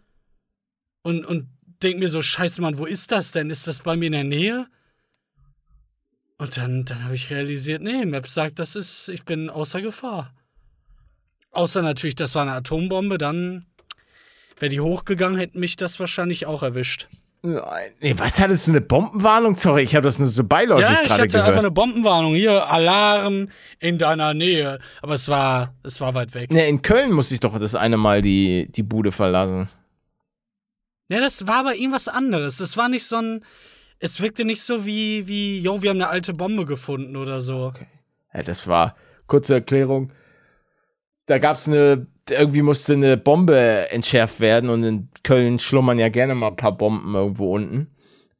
und, und denk mir so, scheiße Mann, wo ist das denn? Ist das bei mir in der Nähe? Und dann, dann habe ich realisiert, nee, Maps sagt, das ist, ich bin außer Gefahr. Außer natürlich, das war eine Atombombe, dann wäre die hochgegangen, hätte mich das wahrscheinlich auch erwischt. Nee, was hattest du eine Bombenwarnung? Sorry, ich habe das nur so beiläufig Ja, ich gerade hatte gehört. einfach eine Bombenwarnung. Hier, Alarm in deiner Nähe. Aber es war, es war weit weg. Nee, in Köln musste ich doch das eine Mal die, die Bude verlassen. Ja, das war aber irgendwas anderes. Es war nicht so ein. Es wirkte nicht so wie, wie, yo, wir haben eine alte Bombe gefunden oder so. Ja, das war, kurze Erklärung, da gab es eine, irgendwie musste eine Bombe entschärft werden und in Köln schlummern ja gerne mal ein paar Bomben irgendwo unten.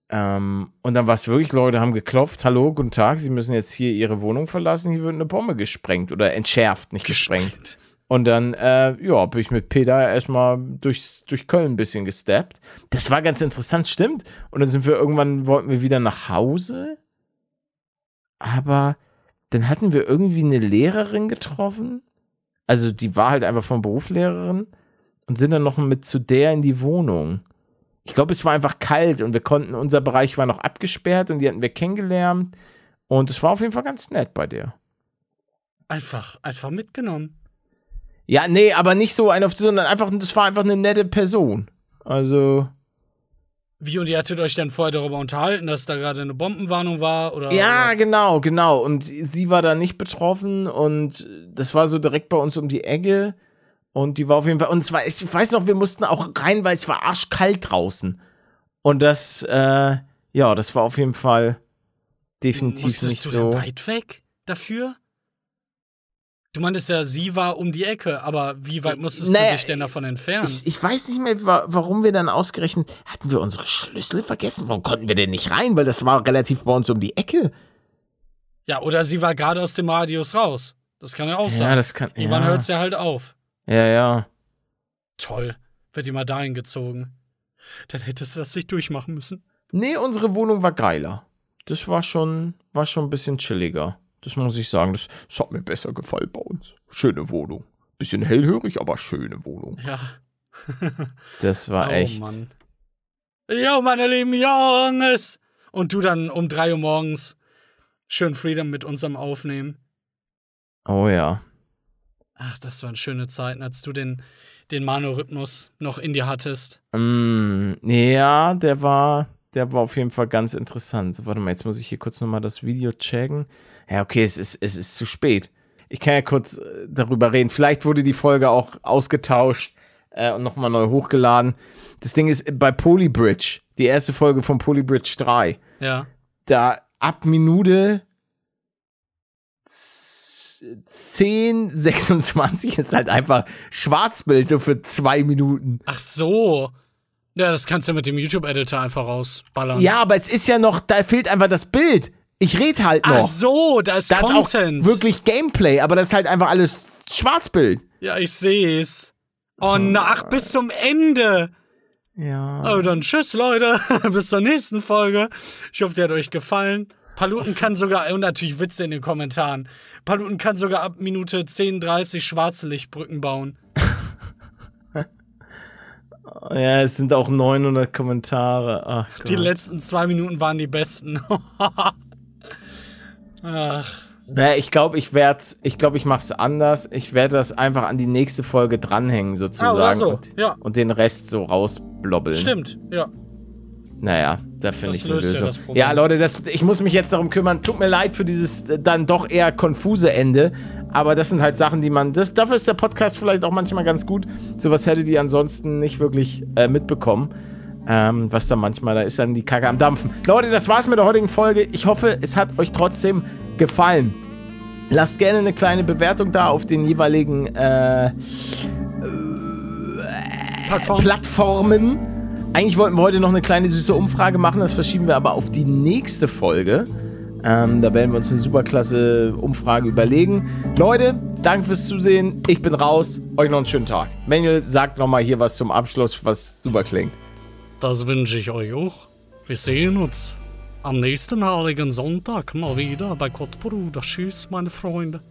Ähm, und dann war es wirklich, Leute haben geklopft, hallo, guten Tag, Sie müssen jetzt hier Ihre Wohnung verlassen, hier wird eine Bombe gesprengt oder entschärft, nicht gesprengt. Und dann, äh, ja, bin ich mit Peter erstmal durch, durch Köln ein bisschen gesteppt. Das war ganz interessant, stimmt. Und dann sind wir irgendwann, wollten wir wieder nach Hause. Aber dann hatten wir irgendwie eine Lehrerin getroffen. Also die war halt einfach von Berufslehrerin und sind dann noch mit zu der in die Wohnung. Ich glaube, es war einfach kalt und wir konnten, unser Bereich war noch abgesperrt und die hatten wir kennengelernt. Und es war auf jeden Fall ganz nett bei der. Einfach, einfach mitgenommen. Ja, nee, aber nicht so eine, sondern einfach, das war einfach eine nette Person. Also. Wie, und ihr hattet euch dann vorher darüber unterhalten, dass da gerade eine Bombenwarnung war? Oder, Ja, genau, genau. Und sie war da nicht betroffen und das war so direkt bei uns um die Ecke. Und die war auf jeden Fall, und es war, ich weiß noch, wir mussten auch rein, weil es war arschkalt draußen. Und das, äh, ja, das war auf jeden Fall definitiv Musstest nicht du so. denn weit weg dafür? Du meintest ja, sie war um die Ecke, aber wie weit musstest Nee, du dich denn davon entfernen? Ich, ich weiß nicht mehr, wa warum wir dann ausgerechnet, hatten wir unsere Schlüssel vergessen? Warum konnten wir denn nicht rein? Weil das war relativ bei uns um die Ecke. ja, oder sie war gerade aus dem Radius raus. Das kann ja auch sein. Ja, das kann, Irgendwann ja. hört's ja halt auf. Ja, ja. Toll. Wird die mal dahin gezogen. Dann hättest du das nicht durchmachen müssen. Nee, unsere Wohnung war geiler. Das war schon, war schon ein bisschen chilliger. Das muss ich sagen. Das, das hat mir besser gefallen bei uns. Schöne Wohnung. Bisschen hellhörig, aber schöne Wohnung. Ja. Das war oh echt. Mann. Jo, meine lieben Jungs. Und du dann um 3 Uhr morgens schön Freedom mit uns am Aufnehmen. Oh ja. Ach, das waren schöne Zeiten, als du den, den Mano-Rhythmus noch in dir hattest. Mm, ja, der war, der war auf jeden Fall ganz interessant. So, warte mal, jetzt muss ich hier kurz nochmal das Video checken. Ja, okay, es ist, es ist zu spät. Ich kann ja kurz äh, darüber reden. Vielleicht wurde die Folge auch ausgetauscht äh, und nochmal neu hochgeladen. Das Ding ist, bei Polybridge, die erste Folge von Polybridge 3, Ja. da ab Minute z- 10, 26 ist halt einfach Schwarzbild so für zwei Minuten. Ach so. Ja, das kannst du mit dem YouTube-Editor einfach rausballern. Ja, aber es ist ja noch, da fehlt einfach das Bild. Ich rede halt noch. Ach so, da ist Content. auch wirklich Gameplay, aber das ist halt einfach alles Schwarzbild. Ja, ich seh's. Oh, na, ach, bis zum Ende. Ja. Oh, dann tschüss, Leute. bis zur nächsten Folge. Ich hoffe, die hat euch gefallen. Paluten kann sogar, und natürlich Witze in den Kommentaren. Paluten kann sogar ab Minute 10, 30 schwarze Lichtbrücken bauen. Ja, es sind auch 900 Kommentare. Ach. Die letzten zwei Minuten waren die besten. Ach, Ja, ich glaube, ich werde ich glaube, ich mache es anders. Ich werde das einfach an die nächste Folge dranhängen, sozusagen. Ah, so, und, ja. und den Rest so rausblobbeln. stimmt, ja. Naja, da finde ich eine ja Lösung. Problem. Ja, Leute, das, ich muss mich jetzt darum kümmern. Tut mir leid für dieses äh, dann doch eher konfuse Ende. Aber das sind halt Sachen, die man. Das, dafür ist der Podcast vielleicht auch manchmal ganz gut. Sowas hättet ihr ansonsten nicht wirklich äh, mitbekommen. Ähm, was da manchmal, da ist dann die Kacke am Dampfen. Leute, das war's mit der heutigen Folge. Ich hoffe, es hat euch trotzdem gefallen. Lasst gerne eine kleine Bewertung da auf den jeweiligen äh, Plattform. Plattformen. Eigentlich wollten wir heute noch eine kleine süße Umfrage machen, das verschieben wir aber auf die nächste Folge. Ähm, da werden wir uns eine super klasse Umfrage überlegen. Leute, danke fürs Zusehen. Ich bin raus. Euch noch einen schönen Tag. Manuel, sagt nochmal hier was zum Abschluss, was super klingt. Das wünsche ich euch auch. Wir sehen uns am nächsten Heiligen Sonntag mal wieder bei Gott Bruder. Tschüss, meine Freunde.